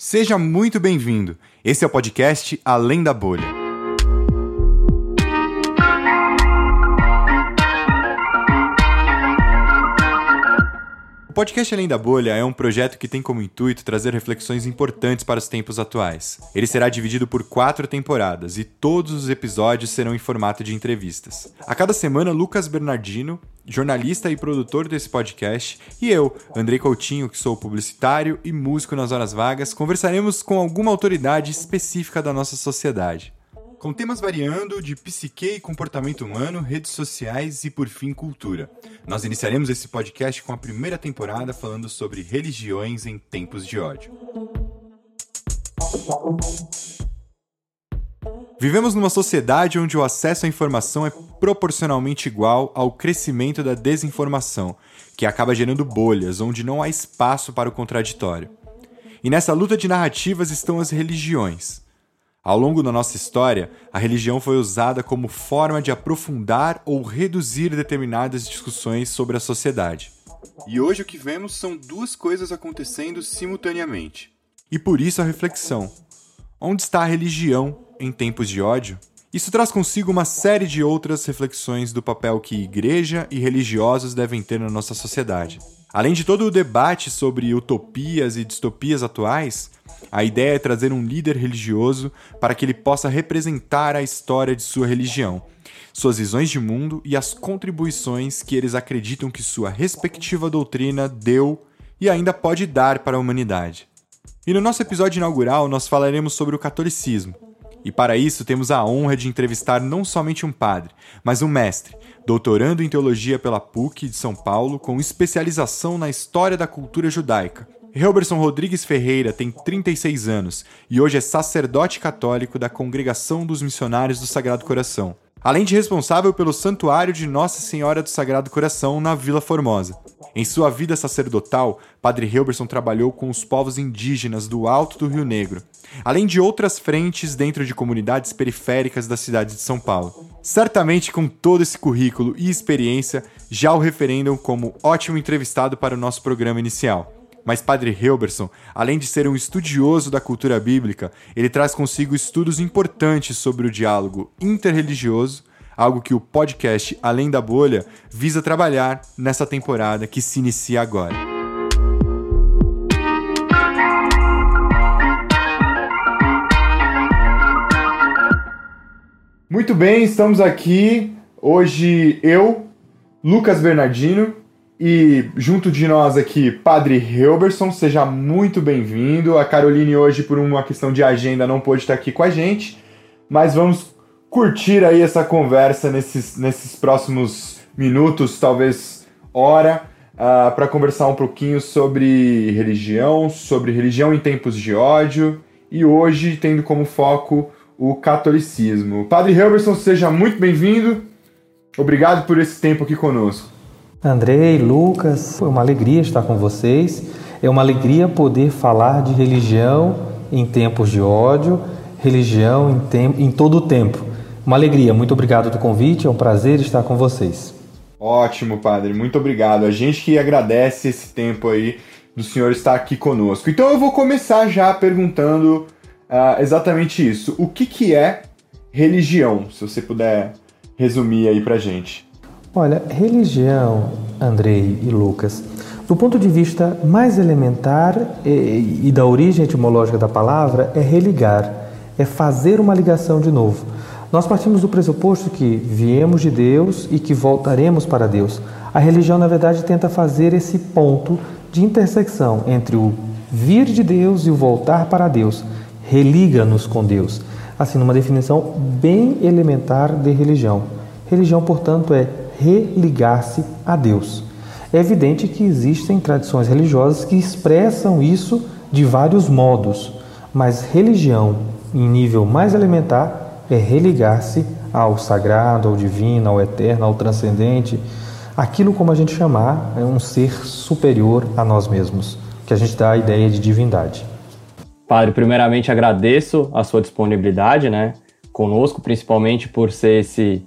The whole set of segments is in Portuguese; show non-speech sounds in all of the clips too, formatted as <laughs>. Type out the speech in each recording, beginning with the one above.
Seja muito bem-vindo. Esse é o podcast Além da Bolha. Podcast Além da Bolha é um projeto que tem como intuito trazer reflexões importantes para os tempos atuais. Ele será dividido por quatro temporadas e todos os episódios serão em formato de entrevistas. A cada semana, Lucas Bernardino jornalista e produtor desse podcast, e eu, Andrei Coutinho, que sou publicitário e músico nas horas vagas, conversaremos com alguma autoridade específica da nossa sociedade. Com temas variando de psique e comportamento humano, redes sociais e, por fim, cultura. Nós iniciaremos esse podcast com a primeira temporada falando sobre religiões em tempos de ódio. Vivemos numa sociedade onde o acesso à informação é proporcionalmente igual ao crescimento da desinformação, que acaba gerando bolhas onde não há espaço para o contraditório. E nessa luta de narrativas estão as religiões. Ao longo da nossa história, a religião foi usada como forma de aprofundar ou reduzir determinadas discussões sobre a sociedade. E hoje o que vemos são duas coisas acontecendo simultaneamente. E por isso a reflexão: onde está a religião em tempos de ódio, isso traz consigo uma série de outras reflexões do papel que igreja e religiosos devem ter na nossa sociedade. Além de todo o debate sobre utopias e distopias atuais, a ideia é trazer um líder religioso para que ele possa representar a história de sua religião, suas visões de mundo e as contribuições que eles acreditam que sua respectiva doutrina deu e ainda pode dar para a humanidade. E no nosso episódio inaugural, nós falaremos sobre o catolicismo, e para isso temos a honra de entrevistar não somente um padre, mas um mestre, doutorando em teologia pela PUC de São Paulo, com especialização na história da cultura judaica. Helberson Rodrigues Ferreira tem 36 anos e hoje é sacerdote católico da Congregação dos Missionários do Sagrado Coração, além de responsável pelo Santuário de Nossa Senhora do Sagrado Coração na Vila Formosa. Em sua vida sacerdotal, Padre Helberson trabalhou com os povos indígenas do Alto do Rio Negro, além de outras frentes dentro de comunidades periféricas da cidade de São Paulo. Certamente, com todo esse currículo e experiência, já o referendam como ótimo entrevistado para o nosso programa inicial. Mas Padre Helberson, além de ser um estudioso da cultura bíblica, ele traz consigo estudos importantes sobre o diálogo interreligioso, algo que o podcast Além da Bolha visa trabalhar nessa temporada que se inicia agora. Muito bem, estamos aqui hoje eu, Lucas Bernardino e junto de nós aqui Padre Helberson, seja muito bem-vindo. A Caroline hoje por uma questão de agenda não pôde estar aqui com a gente, mas vamos curtir aí essa conversa nesses, nesses próximos minutos, talvez hora, uh, para conversar um pouquinho sobre religião, sobre religião em tempos de ódio e hoje tendo como foco o catolicismo. Padre Helberson, seja muito bem-vindo. Obrigado por esse tempo aqui conosco. Andrei, Lucas, é uma alegria estar com vocês. É uma alegria poder falar de religião em tempos de ódio, religião em, em todo o tempo. Uma alegria, muito obrigado do convite, é um prazer estar com vocês. Ótimo, padre, muito obrigado. A gente que agradece esse tempo aí do senhor estar aqui conosco. Então eu vou começar já perguntando uh, exatamente isso. O que, que é religião? Se você puder resumir aí pra gente. Olha, religião, Andrei e Lucas, do ponto de vista mais elementar e, e da origem etimológica da palavra, é religar, é fazer uma ligação de novo. Nós partimos do pressuposto que viemos de Deus e que voltaremos para Deus. A religião, na verdade, tenta fazer esse ponto de intersecção entre o vir de Deus e o voltar para Deus religa-nos com Deus. Assim, numa definição bem elementar de religião. Religião, portanto, é religar-se a Deus. É evidente que existem tradições religiosas que expressam isso de vários modos, mas religião, em nível mais elementar, é religar-se ao sagrado, ao divino, ao eterno, ao transcendente, aquilo como a gente chamar é um ser superior a nós mesmos, que a gente dá a ideia de divindade. Padre, primeiramente agradeço a sua disponibilidade, né, conosco, principalmente por ser esse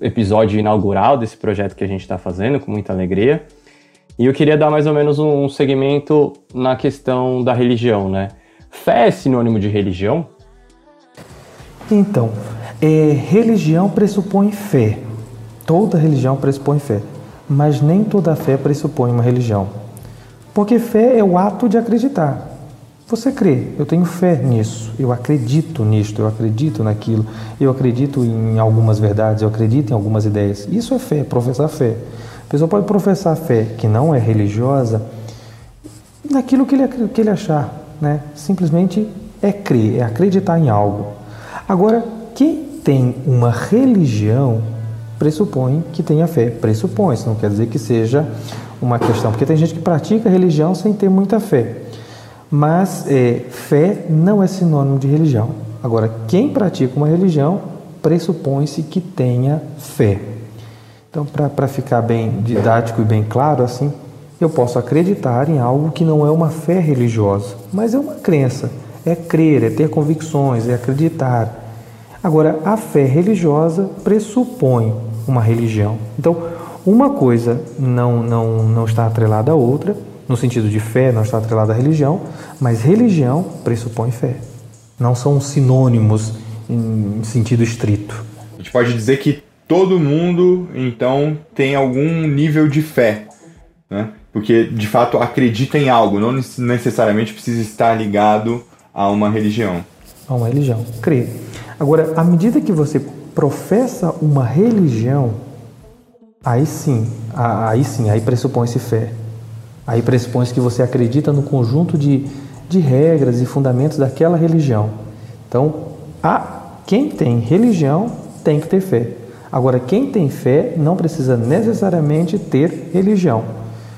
episódio inaugural desse projeto que a gente está fazendo, com muita alegria. E eu queria dar mais ou menos um segmento na questão da religião, né? Fé é sinônimo de religião? Então, é, religião pressupõe fé. Toda religião pressupõe fé. Mas nem toda fé pressupõe uma religião. Porque fé é o ato de acreditar. Você crê, eu tenho fé nisso, eu acredito nisto, eu acredito naquilo, eu acredito em algumas verdades, eu acredito em algumas ideias. Isso é fé, professar fé. A pessoa pode professar fé que não é religiosa naquilo que ele, que ele achar, né? Simplesmente é crer, é acreditar em algo. Agora, quem tem uma religião pressupõe que tenha fé. Pressupõe, isso não quer dizer que seja uma questão, porque tem gente que pratica religião sem ter muita fé. Mas é, fé não é sinônimo de religião. Agora, quem pratica uma religião pressupõe-se que tenha fé. Então, para ficar bem didático e bem claro, assim, eu posso acreditar em algo que não é uma fé religiosa, mas é uma crença. É crer, é ter convicções, é acreditar. Agora, a fé religiosa pressupõe uma religião. Então, uma coisa não, não, não está atrelada à outra, no sentido de fé, não está atrelada à religião, mas religião pressupõe fé. Não são sinônimos em sentido estrito. A gente pode dizer que todo mundo, então, tem algum nível de fé, né? Porque, de fato, acredita em algo, não necessariamente precisa estar ligado a uma religião. A uma religião, crê. Agora, à medida que você professa uma religião, aí sim, aí sim, aí pressupõe-se fé. Aí pressupõe que você acredita no conjunto de, de regras e fundamentos daquela religião. Então, a, quem tem religião tem que ter fé. Agora, quem tem fé não precisa necessariamente ter religião.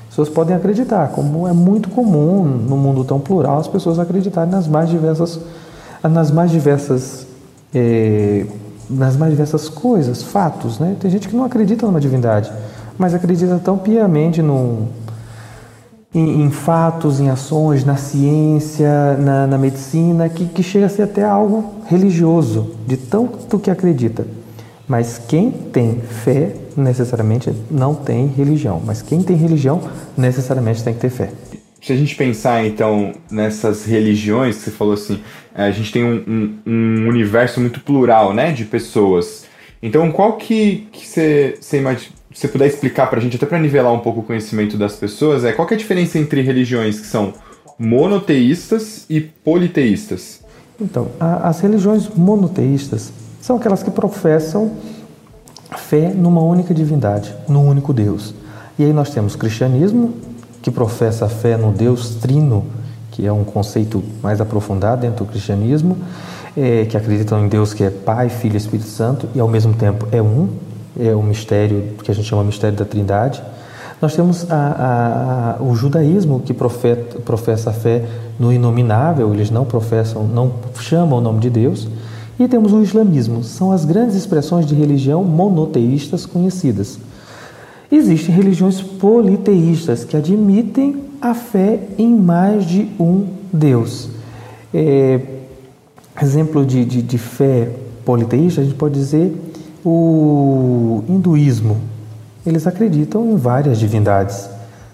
As pessoas podem acreditar, como é muito comum no mundo tão plural, as pessoas acreditarem nas mais diversas, nas mais diversas, é, nas mais diversas coisas, fatos. Né? Tem gente que não acredita numa divindade, mas acredita tão piamente num, em, em, fatos, em ações, na ciência, na, na medicina, que, que chega a ser até algo religioso, de tanto que acredita. Mas quem tem fé, necessariamente não tem religião. Mas quem tem religião, necessariamente tem que ter fé. Se a gente pensar, então, nessas religiões, você falou assim, é, a gente tem um, um, um universo muito plural, né, de pessoas. Então, qual que, que você, você imagina você puder explicar para a gente, até para nivelar um pouco o conhecimento das pessoas, é qual é a diferença entre religiões que são monoteístas e politeístas? Então, a, as religiões monoteístas são aquelas que professam fé numa única divindade, num único Deus. E aí nós temos o cristianismo, que professa a fé no Deus trino, que é um conceito mais aprofundado dentro do cristianismo, é, que acreditam em Deus que é Pai, Filho e Espírito Santo, e ao mesmo tempo é um, é o mistério que a gente chama mistério da Trindade. Nós temos a, a, o judaísmo que profeta, professa a fé no inominável, eles não professam, não chamam o nome de Deus. E temos o islamismo, são as grandes expressões de religião monoteístas conhecidas. Existem religiões politeístas que admitem a fé em mais de um Deus. É, exemplo de, de, de fé politeísta, a gente pode dizer o hinduísmo, eles acreditam em várias divindades,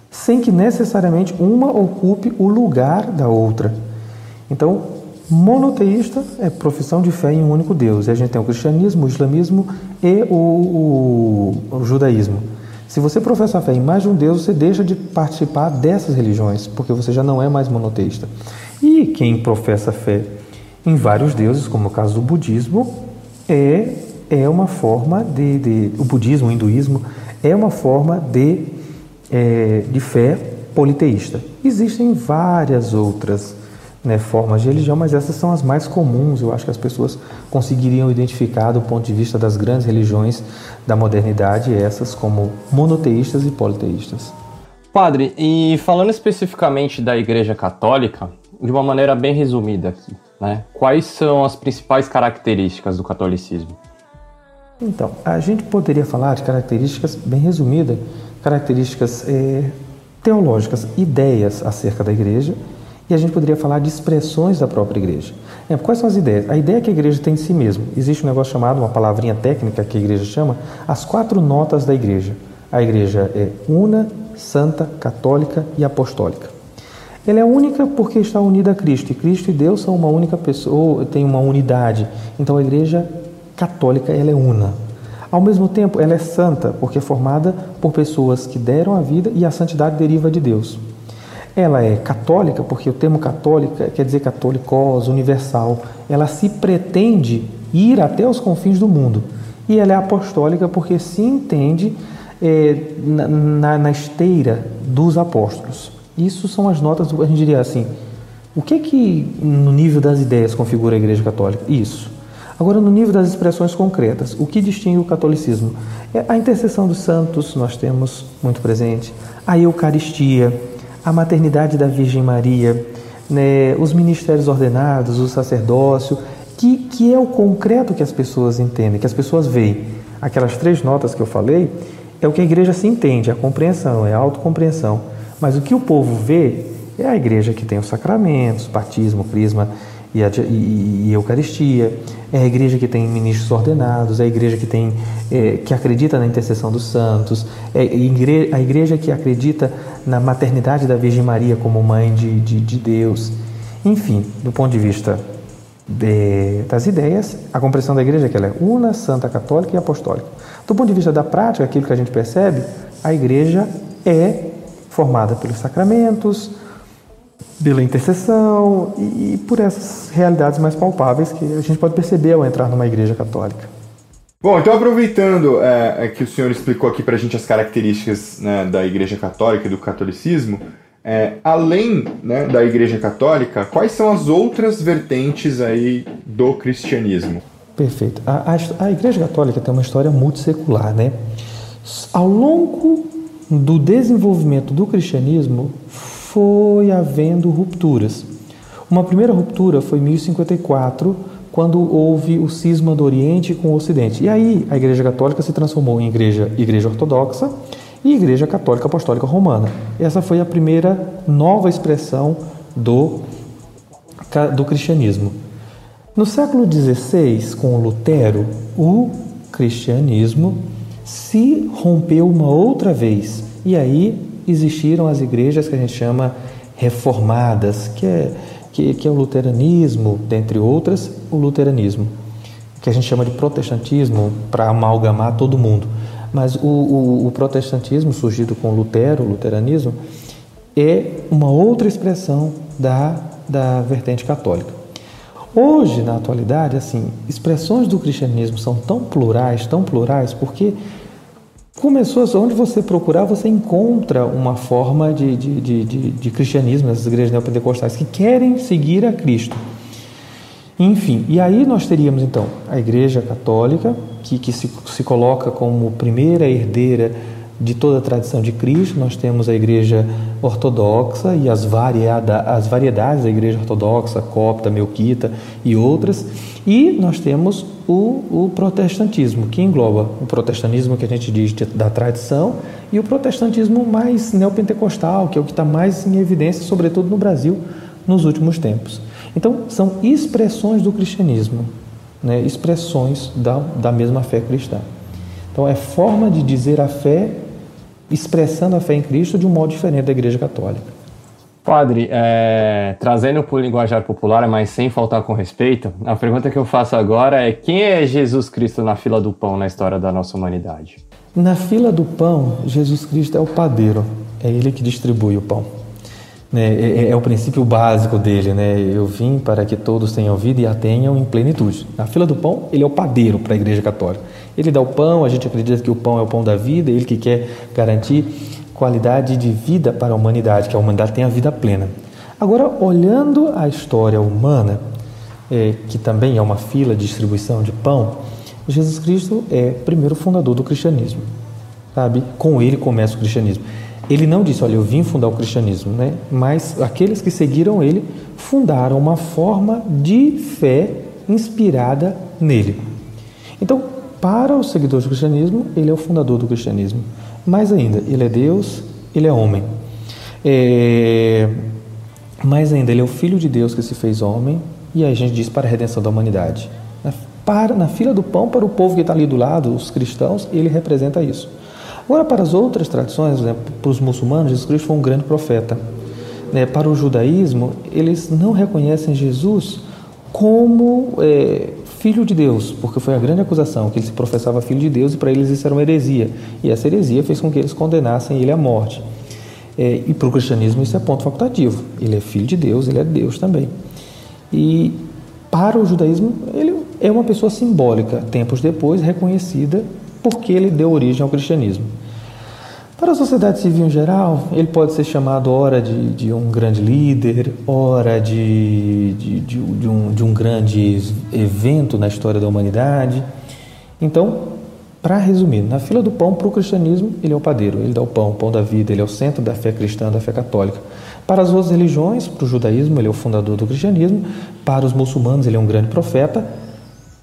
sem que necessariamente uma ocupe o lugar da outra. Então, monoteísta é profissão de fé em um único Deus. E a gente tem o cristianismo, o islamismo e o, o, o judaísmo. Se você professa a fé em mais de um Deus, você deixa de participar dessas religiões, porque você já não é mais monoteísta. E quem professa fé em vários deuses, como no caso do budismo, é é uma forma de, de o budismo, o hinduísmo é uma forma de, é, de fé politeísta. Existem várias outras né, formas de religião, mas essas são as mais comuns. Eu acho que as pessoas conseguiriam identificar do ponto de vista das grandes religiões da modernidade essas como monoteístas e politeístas. Padre, e falando especificamente da Igreja Católica, de uma maneira bem resumida aqui, né? Quais são as principais características do catolicismo? Então, a gente poderia falar de características bem resumidas, características é, teológicas, ideias acerca da igreja, e a gente poderia falar de expressões da própria igreja. É, quais são as ideias? A ideia que a igreja tem em si mesma. Existe um negócio chamado, uma palavrinha técnica que a igreja chama, as quatro notas da igreja. A igreja é una, santa, católica e apostólica. Ela é única porque está unida a Cristo, e Cristo e Deus são uma única pessoa, tem uma unidade. Então a igreja católica ela é una. Ao mesmo tempo, ela é santa, porque é formada por pessoas que deram a vida e a santidade deriva de Deus. Ela é católica, porque o termo católica quer dizer católicos, universal. Ela se pretende ir até os confins do mundo. E ela é apostólica porque se entende é, na, na, na, esteira dos apóstolos. Isso são as notas, a gente diria assim, o que que no nível das ideias configura a Igreja Católica? Isso. Agora, no nível das expressões concretas, o que distingue o catolicismo? É a intercessão dos santos, nós temos muito presente, a Eucaristia, a maternidade da Virgem Maria, né, os ministérios ordenados, o sacerdócio, que, que é o concreto que as pessoas entendem, que as pessoas veem. Aquelas três notas que eu falei é o que a igreja se entende, a compreensão, é a autocompreensão. Mas o que o povo vê é a igreja que tem os sacramentos, batismo, crisma e, a, e, e Eucaristia, é a igreja que tem ministros ordenados, é a igreja que, tem, é, que acredita na intercessão dos santos, é a igreja, a igreja que acredita na maternidade da Virgem Maria como mãe de, de, de Deus. Enfim, do ponto de vista de, das ideias, a compreensão da igreja é que ela é una, santa, católica e apostólica. Do ponto de vista da prática, aquilo que a gente percebe, a igreja é formada pelos sacramentos, pela intercessão e, e por essas realidades mais palpáveis que a gente pode perceber ao entrar numa igreja católica. Bom, então aproveitando é, é que o senhor explicou aqui para a gente as características né, da Igreja Católica e do catolicismo, é, além né, da Igreja Católica, quais são as outras vertentes aí do cristianismo? Perfeito. A, a, a Igreja Católica tem uma história muito secular, né? Ao longo do desenvolvimento do cristianismo, foi havendo rupturas. Uma primeira ruptura foi em 1054, quando houve o cisma do Oriente com o Ocidente. E aí a Igreja Católica se transformou em igreja, igreja ortodoxa e Igreja Católica Apostólica Romana. Essa foi a primeira nova expressão do, do cristianismo. No século XVI, com Lutero, o cristianismo se rompeu uma outra vez. E aí existiram as igrejas que a gente chama reformadas, que é, que, que é o luteranismo, dentre outras, o luteranismo, que a gente chama de protestantismo para amalgamar todo mundo. Mas o, o, o protestantismo, surgido com Lutero, o luteranismo, é uma outra expressão da, da vertente católica. Hoje, na atualidade, assim, expressões do cristianismo são tão plurais, tão plurais, porque começou, onde você procurar, você encontra uma forma de, de, de, de, de cristianismo nessas igrejas neopentecostais que querem seguir a Cristo. Enfim, e aí nós teríamos então a Igreja Católica, que, que se, se coloca como primeira herdeira de toda a tradição de Cristo, nós temos a Igreja Ortodoxa e as, variada, as variedades da Igreja Ortodoxa, copta, melquita e outras, e nós temos o, o protestantismo, que engloba o protestantismo que a gente diz de, da tradição e o protestantismo mais neopentecostal, que é o que está mais em evidência, sobretudo no Brasil, nos últimos tempos. Então, são expressões do cristianismo, né? expressões da, da mesma fé cristã. Então, é forma de dizer a fé expressando a fé em Cristo de um modo diferente da Igreja Católica. Padre, é, trazendo para o linguajar popular, mas sem faltar com respeito, a pergunta que eu faço agora é: quem é Jesus Cristo na fila do pão na história da nossa humanidade? Na fila do pão, Jesus Cristo é o padeiro, é ele que distribui o pão. É, é, é, o princípio básico dele, né? Eu vim para que todos tenham vida e a tenham em plenitude. Na fila do pão, ele é o padeiro para a Igreja Católica. Ele dá o pão, a gente acredita que o pão é o pão da vida, ele que quer garantir qualidade de vida para a humanidade, que a humanidade tenha vida plena. Agora, olhando a história humana, é, que também é uma fila de distribuição de pão, Jesus Cristo é primeiro fundador do cristianismo, sabe? Com ele começa o cristianismo. Ele não disse, olha, eu vim fundar o cristianismo, né? Mas aqueles que seguiram ele fundaram uma forma de fé inspirada nele. Então, para os seguidores do cristianismo, ele é o fundador do cristianismo. Mais ainda, ele é Deus, ele é homem. É... Mais ainda, ele é o Filho de Deus que se fez homem, e aí a gente diz para a redenção da humanidade. Para, na fila do pão, para o povo que está ali do lado, os cristãos, ele representa isso. Agora, para as outras tradições, exemplo, para os muçulmanos, Jesus Cristo foi um grande profeta. né, para o judaísmo, eles não reconhecem Jesus como é, filho de Deus, porque foi a grande acusação, que ele se professava filho de Deus e para eles isso era uma heresia. E essa heresia fez com que eles condenassem ele à morte. É, e para o cristianismo isso é ponto facultativo. Ele é filho de Deus, ele é Deus também. E para o judaísmo, ele é uma pessoa simbólica, tempos depois reconhecida porque ele deu origem ao cristianismo. Para a sociedade civil em geral, ele pode ser chamado ora de, de um grande líder, ora de, de, de, um, de um grande evento na história da humanidade. Então, para resumir, na fila do pão para o cristianismo, ele é o padeiro, ele dá o pão, o pão da vida, ele é o centro da fé cristã, da fé católica. Para as outras religiões, para o judaísmo, ele é o fundador do cristianismo, para os muçulmanos, ele é um grande profeta,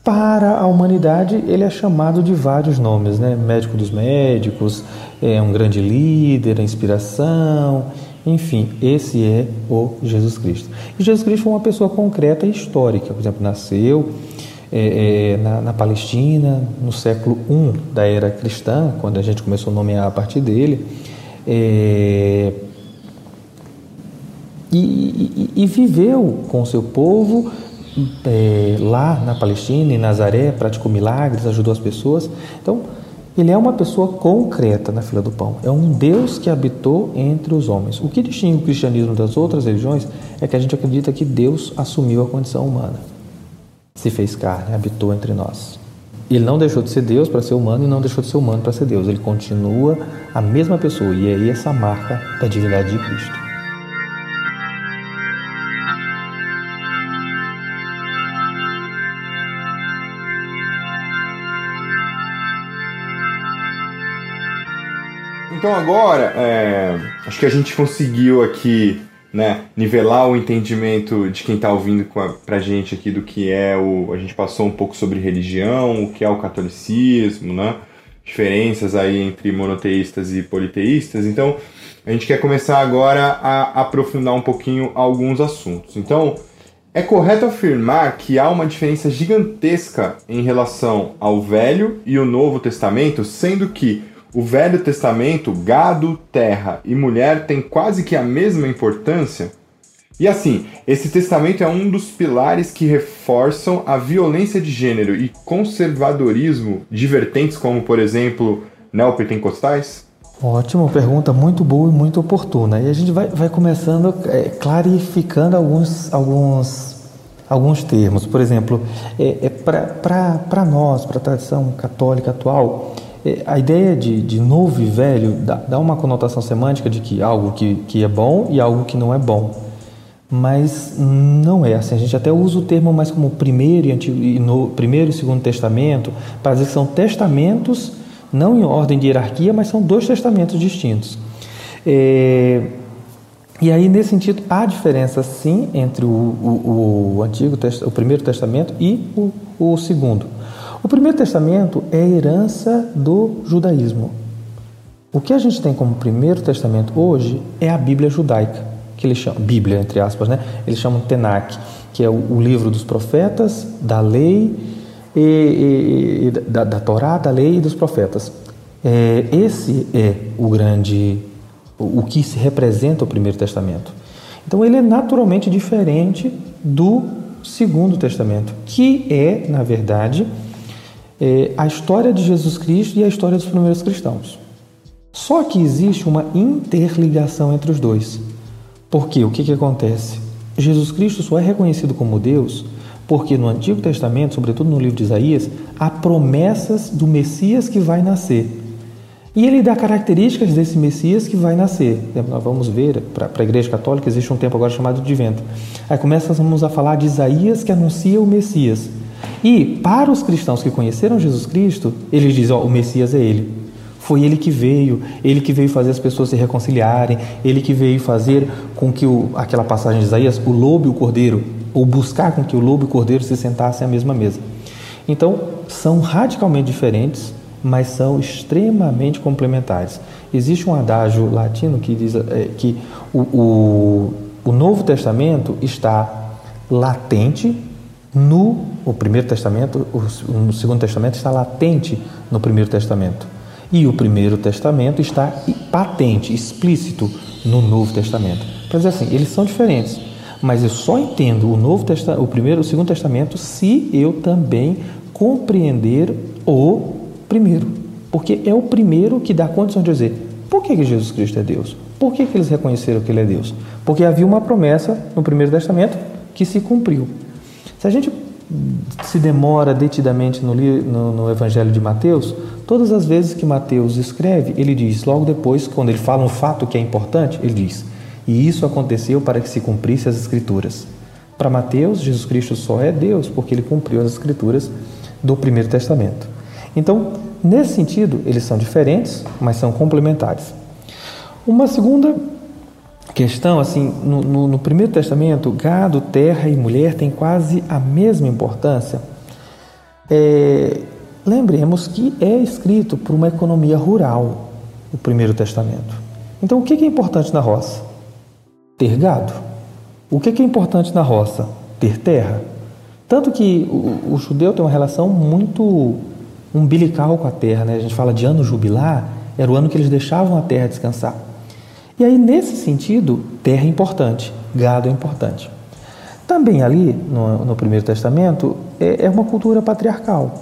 para a humanidade, ele é chamado de vários nomes, né? Médico dos médicos, é um grande líder, a inspiração, enfim, esse é o Jesus Cristo. E Jesus Cristo foi uma pessoa concreta e histórica, por exemplo, nasceu é, é, na, na, Palestina, no século I da era cristã, quando a gente começou a nomear a partir dele, é, e, e, e, viveu com o seu povo é, lá na Palestina, em Nazaré, praticou milagres, ajudou as pessoas. Então, ele é uma pessoa concreta na fila do pão. É um Deus que habitou entre os homens. O que distingue o cristianismo das outras religiões é que a gente acredita que Deus assumiu a condição humana se fez carne, habitou entre nós. Ele não deixou de ser Deus para ser humano e não deixou de ser humano para ser Deus. Ele continua a mesma pessoa e é essa marca da divindade de Cristo. Então agora, é, acho que a gente conseguiu aqui né, nivelar o entendimento de quem está ouvindo com a, pra gente aqui do que é o. A gente passou um pouco sobre religião, o que é o catolicismo, né? Diferenças aí entre monoteístas e politeístas. Então, a gente quer começar agora a aprofundar um pouquinho alguns assuntos. Então, é correto afirmar que há uma diferença gigantesca em relação ao Velho e o Novo Testamento, sendo que o Velho Testamento, gado, terra e mulher têm quase que a mesma importância? E assim, esse testamento é um dos pilares que reforçam a violência de gênero e conservadorismo de vertentes como, por exemplo, neopentecostais? Ótimo, pergunta muito boa e muito oportuna. E a gente vai, vai começando é, clarificando alguns, alguns, alguns termos. Por exemplo, é, é para nós, para a tradição católica atual, a ideia de, de novo e velho dá, dá, uma conotação semântica de que algo que, que é bom e algo que não é bom. Mas não é assim. A gente até usa o termo mais como primeiro e, antigo, e no, primeiro e segundo testamento, para dizer que são testamentos, não em ordem de hierarquia, mas são dois testamentos distintos. É, e aí, nesse sentido, há diferença sim entre o, o, o antigo o primeiro testamento e o, o segundo. O Primeiro Testamento é a herança do judaísmo. O que a gente tem como Primeiro Testamento hoje é a Bíblia judaica, que eles chamam, Bíblia entre aspas, né? Eles chamam Tenach, que é o, o livro dos profetas, da lei e, e, e da, da, Torá, da lei e dos profetas. É, esse é o grande, o, o que se representa o Primeiro Testamento. Então ele é naturalmente diferente do Segundo Testamento, que é, na verdade, é, a história de Jesus Cristo e a história dos primeiros cristãos. Só que existe uma interligação entre os dois. Porque o que, que acontece? Jesus Cristo só é reconhecido como Deus porque no Antigo Testamento, sobretudo no livro de Isaías, há promessas do Messias que vai nascer. E ele dá características desse Messias que vai nascer. Nós vamos ver, para a Igreja Católica existe um tempo agora chamado de vento. Aí começamos a falar de Isaías que anuncia o Messias. E para os cristãos que conheceram Jesus Cristo, eles dizem: ó, o Messias é ele. Foi ele que veio, ele que veio fazer as pessoas se reconciliarem, ele que veio fazer com que o, aquela passagem de Isaías, o lobo e o cordeiro, ou buscar com que o lobo e o cordeiro se sentassem à mesma mesa. Então, são radicalmente diferentes, mas são extremamente complementares. Existe um adágio latino que diz é, que o, o, o Novo Testamento está latente no o Primeiro Testamento, o, o Segundo Testamento está latente no Primeiro Testamento. E o Primeiro Testamento está patente, explícito no Novo Testamento. para dizer assim, eles são diferentes, mas eu só entendo o Novo Testamento, o primeiro, o Segundo Testamento, se eu também compreender o primeiro, porque é o primeiro que dá condição de dizer por que, que Jesus Cristo é Deus, por que, que eles reconheceram que Ele é Deus, porque havia uma promessa no Primeiro Testamento que se cumpriu. Se a gente se demora detidamente no, no, no, Evangelho de Mateus, todas as vezes que Mateus escreve, ele diz, logo depois, quando ele fala um fato que é importante, ele diz: E isso aconteceu para que se cumprisse as Escrituras. Para Mateus, Jesus Cristo só é Deus porque ele cumpriu as Escrituras do Primeiro Testamento. Então, nesse sentido, eles são diferentes, mas são complementares. Uma segunda questão, assim, no, no, no, Primeiro Testamento, gado, terra e mulher têm quase a mesma importância. É, lembremos que é escrito por uma economia rural, o Primeiro Testamento. Então, o que é importante na roça? Ter gado. O que é importante na roça? Ter terra. Tanto que o, o judeu tem uma relação muito umbilical com a terra, né? A gente fala de ano jubilar, era o ano que eles deixavam a terra descansar. E aí, nesse sentido, terra é importante, gado é importante. Também ali, no, no Primeiro Testamento, é, é uma cultura patriarcal.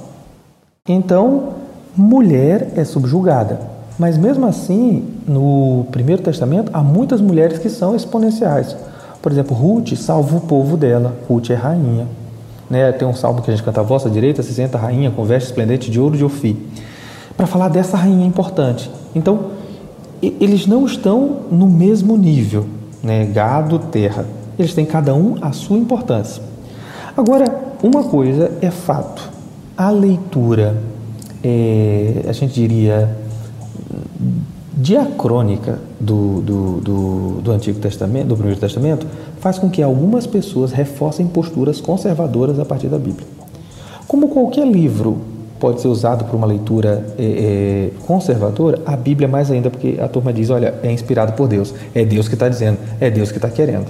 Então, mulher é subjugada. Mas mesmo assim, no Primeiro Testamento, há muitas mulheres que são exponenciais. Por exemplo, Ruth salva o povo dela. Ruth é rainha. Né? Tem um salmo que a gente canta, a vossa direita se senta rainha com veste esplendente de ouro de Ofir. Para falar dessa rainha importante. Então, eles não estão no mesmo nível, né? gado, terra. Eles têm cada um a sua importância. Agora, uma coisa é fato: a leitura, é, a gente diria, diacrônica do, do, do, do Antigo Testamento, do Primeiro Testamento, faz com que algumas pessoas reforcem posturas conservadoras a partir da Bíblia. Como qualquer livro pode ser usado para uma leitura é, é, conservadora, a Bíblia mais ainda, porque a turma diz, olha, é inspirado por Deus, é Deus que está dizendo, é Deus que está querendo.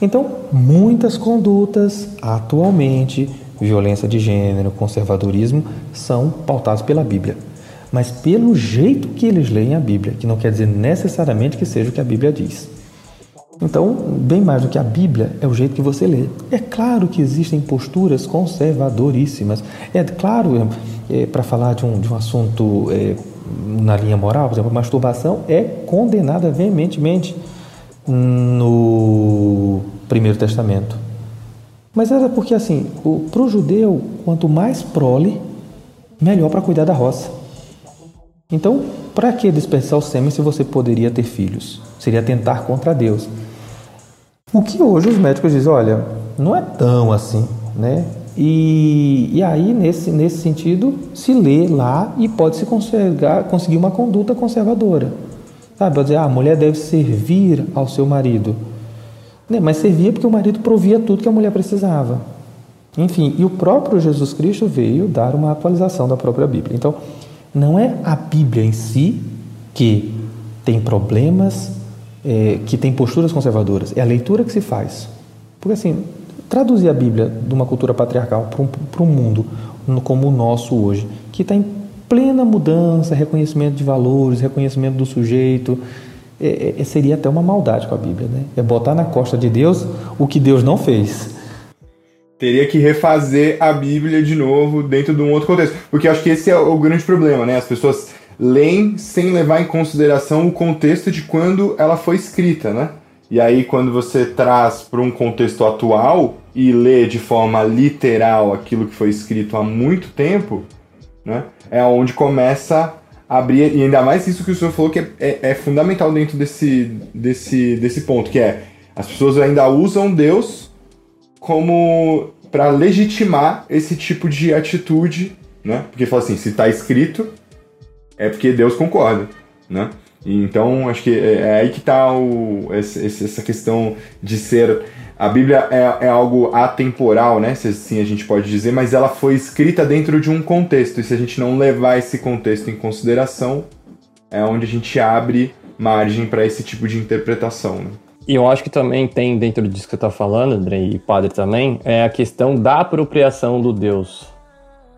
Então, muitas condutas atualmente, violência de gênero, conservadorismo, são pautadas pela Bíblia. Mas pelo jeito que eles leem a Bíblia, que não quer dizer necessariamente que seja o que a Bíblia diz. Então, bem mais do que a Bíblia, é o jeito que você lê. É claro que existem posturas conservadoríssimas. É claro, é, para falar de um, de um assunto é, na linha moral, por exemplo, a masturbação é condenada veementemente no Primeiro Testamento. Mas era porque, assim, para o judeu, quanto mais prole, melhor para cuidar da roça. Então, para que desperdiçar o sêmen se você poderia ter filhos? Seria tentar contra Deus. O que hoje os médicos dizem, olha, não é tão assim, né? E, e aí, nesse, nesse sentido, se lê lá e pode se conseguir uma conduta conservadora. Sabe? Pode dizer, ah, a mulher deve servir ao seu marido. Né? Mas servia porque o marido provia tudo que a mulher precisava. Enfim, e o próprio Jesus Cristo veio dar uma atualização da própria Bíblia. Então, não é a Bíblia em si que tem problemas, é, que tem posturas conservadoras, é a leitura que se faz. Porque assim, traduzir a Bíblia de uma cultura patriarcal para um, mundo como o nosso hoje, que está em plena mudança, reconhecimento de valores, reconhecimento do sujeito, é, é, seria até uma maldade com a Bíblia, né? É botar na costa de Deus o que Deus não fez. Teria que refazer a Bíblia de novo dentro de um outro contexto. Porque acho que esse é o grande problema, né? As pessoas leem sem levar em consideração o contexto de quando ela foi escrita, né? E aí, quando você traz para um contexto atual e lê de forma literal aquilo que foi escrito há muito tempo, né? É onde começa a abrir, e ainda mais isso que o senhor falou que é, é, é fundamental dentro desse, desse, desse ponto, que é as pessoas ainda usam Deus como para legitimar esse tipo de atitude, né? Porque fala assim, se está escrito, é porque Deus concorda, né? Então, acho que é, é aí que está essa questão de ser. A Bíblia é, é, algo atemporal, né? Se assim a gente pode dizer, mas ela foi escrita dentro de um contexto. E se a gente não levar esse contexto em consideração, é onde a gente abre margem para esse tipo de interpretação. Né? E eu acho que também tem dentro disso que você está falando, André, e Padre também, é a questão da apropriação do Deus.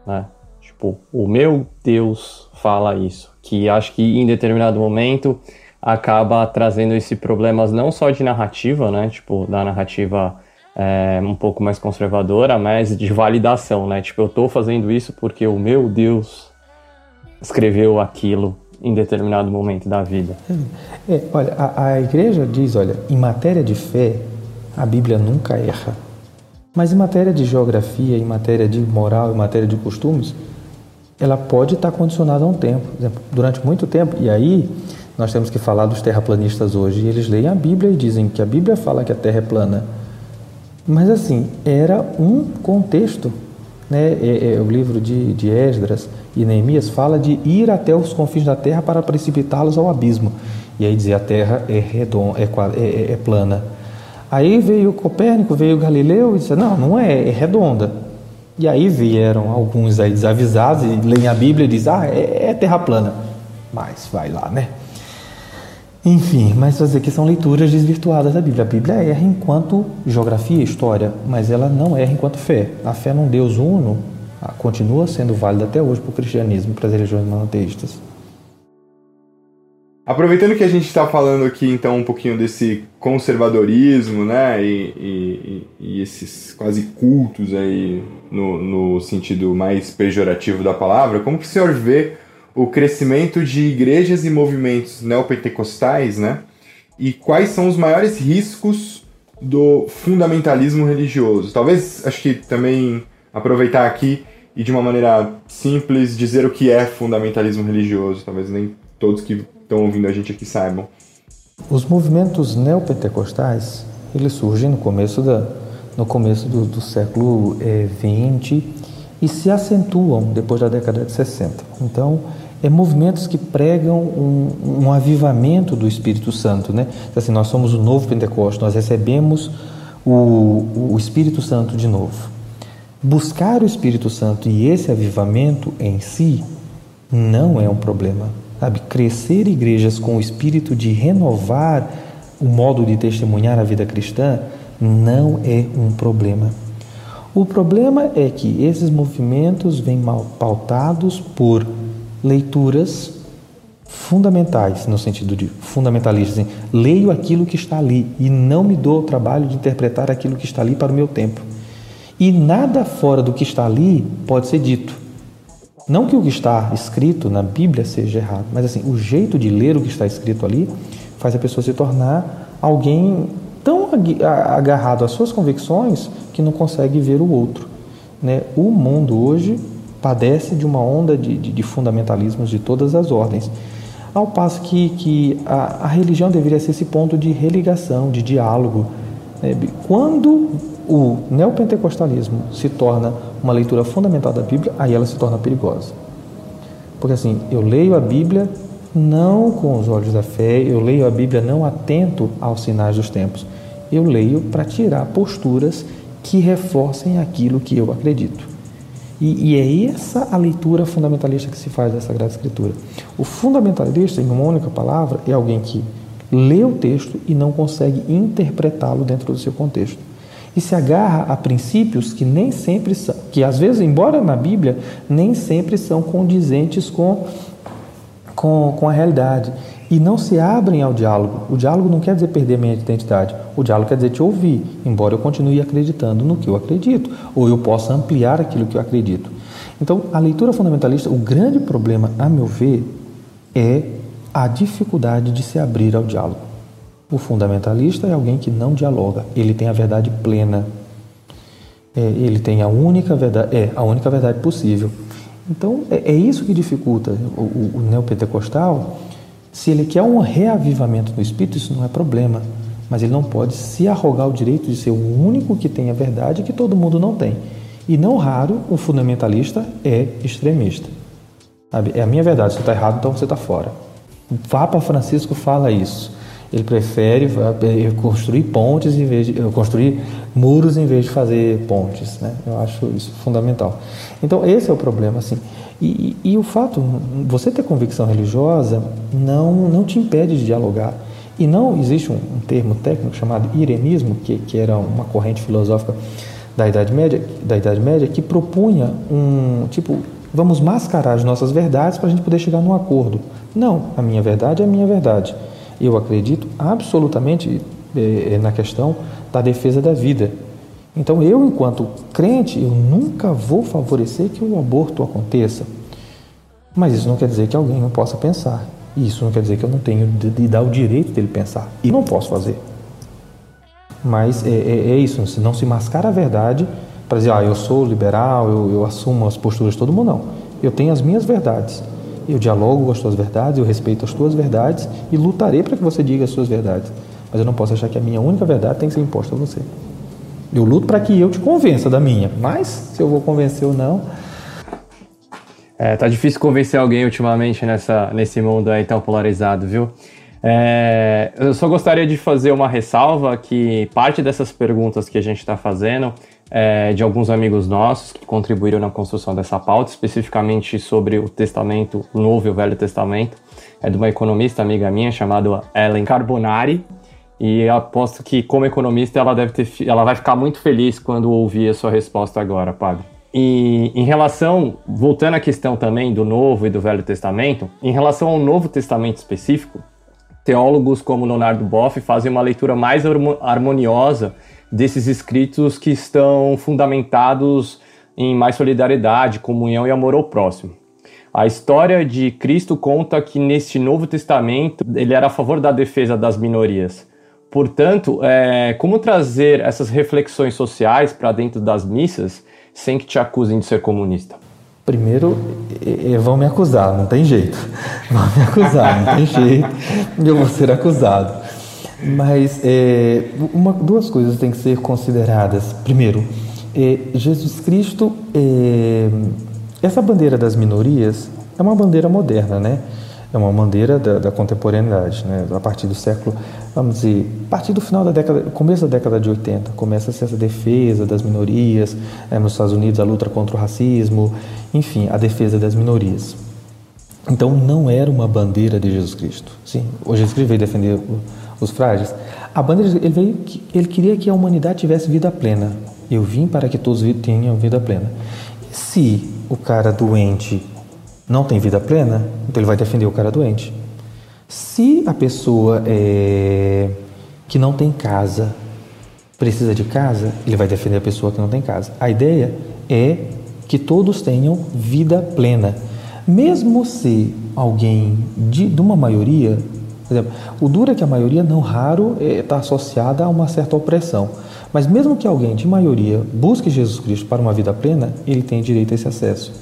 Né? Tipo, o meu Deus fala isso. Que acho que em determinado momento acaba trazendo esse problemas não só de narrativa, né? Tipo, da narrativa é, um pouco mais conservadora, mas de validação, né? Tipo, eu tô fazendo isso porque o meu Deus escreveu aquilo em determinado momento da vida. É, olha, a, a igreja diz, olha, em matéria de fé, a Bíblia nunca erra. Mas em matéria de geografia, em matéria de moral, em matéria de costumes, ela pode estar condicionada a um tempo. Durante muito tempo, e aí nós temos que falar dos terraplanistas hoje. Eles leem a Bíblia e dizem que a Bíblia fala que a Terra é plana. Mas assim, era um contexto. Né? É, é, o livro de, de Esdras e Neemias fala de ir até os confins da Terra para precipitá-los ao abismo. E aí dizer a Terra é, redonda, é, é, é plana. Aí veio Copérnico, veio Galileu e disse: não, não é, é redonda. E aí vieram alguns aí desavisados e leem a Bíblia e dizem: ah, é, é terra plana. Mas vai lá, né? Enfim, mas fazer que são leituras desvirtuadas da Bíblia. A Bíblia erra enquanto geografia e história, mas ela não erra enquanto fé. A fé num Deus uno continua sendo válida até hoje para o cristianismo para as religiões monoteístas. Aproveitando que a gente está falando aqui então um pouquinho desse conservadorismo, né, e, e, e esses quase cultos aí no, no, sentido mais pejorativo da palavra, como que o senhor vê o crescimento de igrejas e movimentos neopentecostais, né, e quais são os maiores riscos do fundamentalismo religioso? Talvez, acho que também aproveitar aqui e de uma maneira simples dizer o que é fundamentalismo religioso, talvez nem todos que estão ouvindo a gente aqui saibam. Os movimentos neopentecostais, eles surgem no começo, da, no começo do, do século XX eh, e se acentuam depois da década de 60. Então, é movimentos que pregam um, um avivamento do Espírito Santo, né? Assim, nós somos o novo Pentecoste, nós recebemos o, o Espírito Santo de novo. Buscar o Espírito Santo e esse avivamento em si não é um problema. Sabe, crescer igrejas com o espírito de renovar o modo de testemunhar a vida cristã não é um problema. O problema é que esses movimentos vêm mal pautados por leituras fundamentais, no sentido de fundamentalistas. Leio aquilo que está ali e não me dou o trabalho de interpretar aquilo que está ali para o meu tempo. E nada fora do que está ali pode ser dito. Não que o que está escrito na Bíblia seja errado, mas assim, o jeito de ler o que está escrito ali faz a pessoa se tornar alguém tão agarrado às suas convicções que não consegue ver o outro. Né? O mundo hoje padece de uma onda de, de, de fundamentalismos de todas as ordens, ao passo que, que a, a, religião deveria ser esse ponto de religação, de diálogo. Quando o neopentecostalismo se torna uma leitura fundamental da Bíblia, aí ela se torna perigosa. Porque assim, eu leio a Bíblia não com os olhos da fé, eu leio a Bíblia não atento aos sinais dos tempos. Eu leio para tirar posturas que reforcem aquilo que eu acredito. E, e, é essa a leitura fundamentalista que se faz da Sagrada Escritura. O fundamentalista, em uma única palavra, é alguém que lê o texto e não consegue interpretá-lo dentro do seu contexto e se agarra a princípios que nem sempre são, que às vezes, embora na Bíblia, nem sempre são condizentes com, com, com a realidade. E não se abrem ao diálogo. O diálogo não quer dizer perder minha identidade. O diálogo quer dizer te ouvir, embora eu continue acreditando no que eu acredito, ou eu possa ampliar aquilo que eu acredito. Então, a leitura fundamentalista, o grande problema, a meu ver, é a dificuldade de se abrir ao diálogo. O fundamentalista é alguém que não dialoga, ele tem a verdade plena, é, ele tem a única verdade, é a única verdade possível. Então é, é isso que dificulta o, o, o neopentecostal. Se ele quer um reavivamento do espírito, isso não é problema, mas ele não pode se arrogar o direito de ser o único que tem a verdade que todo mundo não tem. E não raro o fundamentalista é extremista. É a minha verdade, você está errado, então você está fora. O Papa Francisco fala isso. Ele prefere eh, construir pontes em vez de construir muros em vez de fazer pontes, né? Eu acho isso fundamental. Então esse é o problema, assim. E, e, e o fato, você ter convicção religiosa não não te impede de dialogar. E não existe um, um termo técnico chamado irenismo, que, que era uma corrente filosófica da Idade Média, da Idade Média, que propunha um tipo, vamos mascarar as nossas verdades para a gente poder chegar num acordo. Não, a minha verdade é a minha verdade. Eu acredito absolutamente é, na questão da defesa da vida. Então, eu, enquanto crente, eu nunca vou favorecer que o aborto aconteça. Mas isso não quer dizer que alguém não possa pensar. Isso não quer dizer que eu não tenho de, de dar o direito dele pensar. E não posso fazer. Mas é, é, é isso, não se mascara a verdade para dizer, ah, eu sou liberal, eu, eu assumo as posturas de todo mundo. Não. Eu tenho as minhas verdades. Eu dialogo com as tuas verdades, eu respeito as tuas verdades e lutarei para que você diga as suas verdades. Mas eu não posso achar que a minha única verdade tem que ser imposta a você. Eu luto para que eu te convença da minha, mas se eu vou convencer ou não. É, tá difícil convencer alguém ultimamente nessa, nesse mundo aí tão polarizado, viu? É, eu só gostaria de fazer uma ressalva que parte dessas perguntas que a gente está fazendo é de alguns amigos nossos que contribuíram na construção dessa pauta, especificamente sobre o Testamento, o Novo e o Velho Testamento, é de uma economista amiga minha chamada Ellen Carbonari. E aposto que, como economista, ela, deve ter, ela vai ficar muito feliz quando ouvir a sua resposta agora, Padre. E em relação, voltando à questão também do Novo e do Velho Testamento, em relação ao Novo Testamento específico, teólogos como Leonardo Boff fazem uma leitura mais harmoniosa desses escritos que estão fundamentados em mais solidariedade, comunhão e amor ao próximo. A história de Cristo conta que neste Novo Testamento ele era a favor da defesa das minorias. Portanto, é, como trazer essas reflexões sociais para dentro das missas sem que te acusem de ser comunista? Primeiro, vão me acusar, não tem jeito. <laughs> Vão me acusar, não tem jeito. Eu vou ser acusado. Mas é, uma, duas coisas têm que ser consideradas. Primeiro, é, Jesus Cristo, é, essa bandeira das minorias é uma bandeira moderna, né? É uma bandeira da, da contemporaneidade, né? A partir do século, vamos dizer, a partir do final da década, começo da década de 80, começa essa defesa das minorias, é, nos Estados Unidos a luta contra o racismo, enfim, a defesa das minorias. Então não era uma bandeira de Jesus Cristo. Sim, o Jesus Cristo veio defender os frágeis. A bandeira ele veio, ele queria que a humanidade tivesse vida plena. Eu vim para que todos tenham vida plena. Se o cara doente não tem vida plena, então ele vai defender o cara doente. Se a pessoa é, que não tem casa precisa de casa, ele vai defender a pessoa que não tem casa. A ideia é que todos tenham vida plena. Mesmo se alguém de, de uma maioria, exemplo, o duro é que a maioria não raro está é, associada a uma certa opressão. Mas mesmo que alguém de maioria busque Jesus Cristo para uma vida plena, ele tem direito a esse acesso.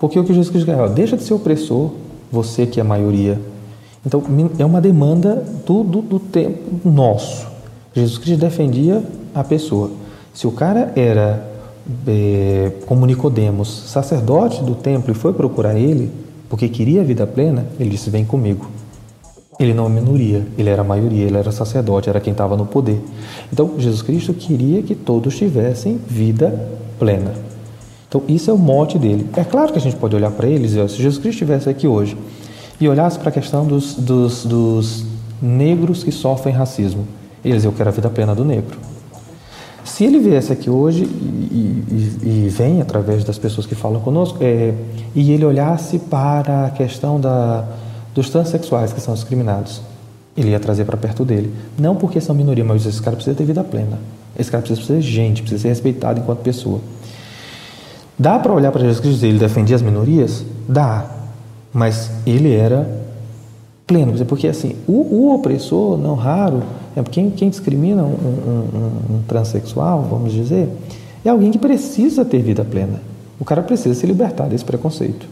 Porque o que Jesus Cristo quer, deixa de ser opressor, você que é a maioria. Então, é uma demanda do, do, do tempo nosso. Jesus Cristo defendia a pessoa. Se o cara era é, como Nicodemos, sacerdote do templo, e foi procurar ele porque queria a vida plena, ele disse: Vem comigo. Ele não é minoria, ele era a maioria, ele era sacerdote, era quem estava no poder. Então, Jesus Cristo queria que todos tivessem vida plena. Então, isso é o mote dele. É claro que a gente pode olhar para eles e se Jesus Cristo estivesse aqui hoje e olhasse para a questão dos, dos, dos negros que sofrem racismo, eles eu quero a vida plena do negro. Se ele viesse aqui hoje e, e, e vem através das pessoas que falam conosco, é, e ele olhasse para a questão da, dos transexuais que são discriminados, ele ia trazer para perto dele. Não porque são minoria, mas esse cara precisa ter vida plena. Esse cara precisa ser gente, precisa ser respeitado enquanto pessoa. Dá para olhar para Jesus Cristo e dizer ele defendia as minorias? Dá. Mas ele era pleno. Porque assim, o, o opressor, não raro, é quem, quem discrimina um, um, um, transexual, vamos dizer, é alguém que precisa ter vida plena. O cara precisa se libertar desse preconceito.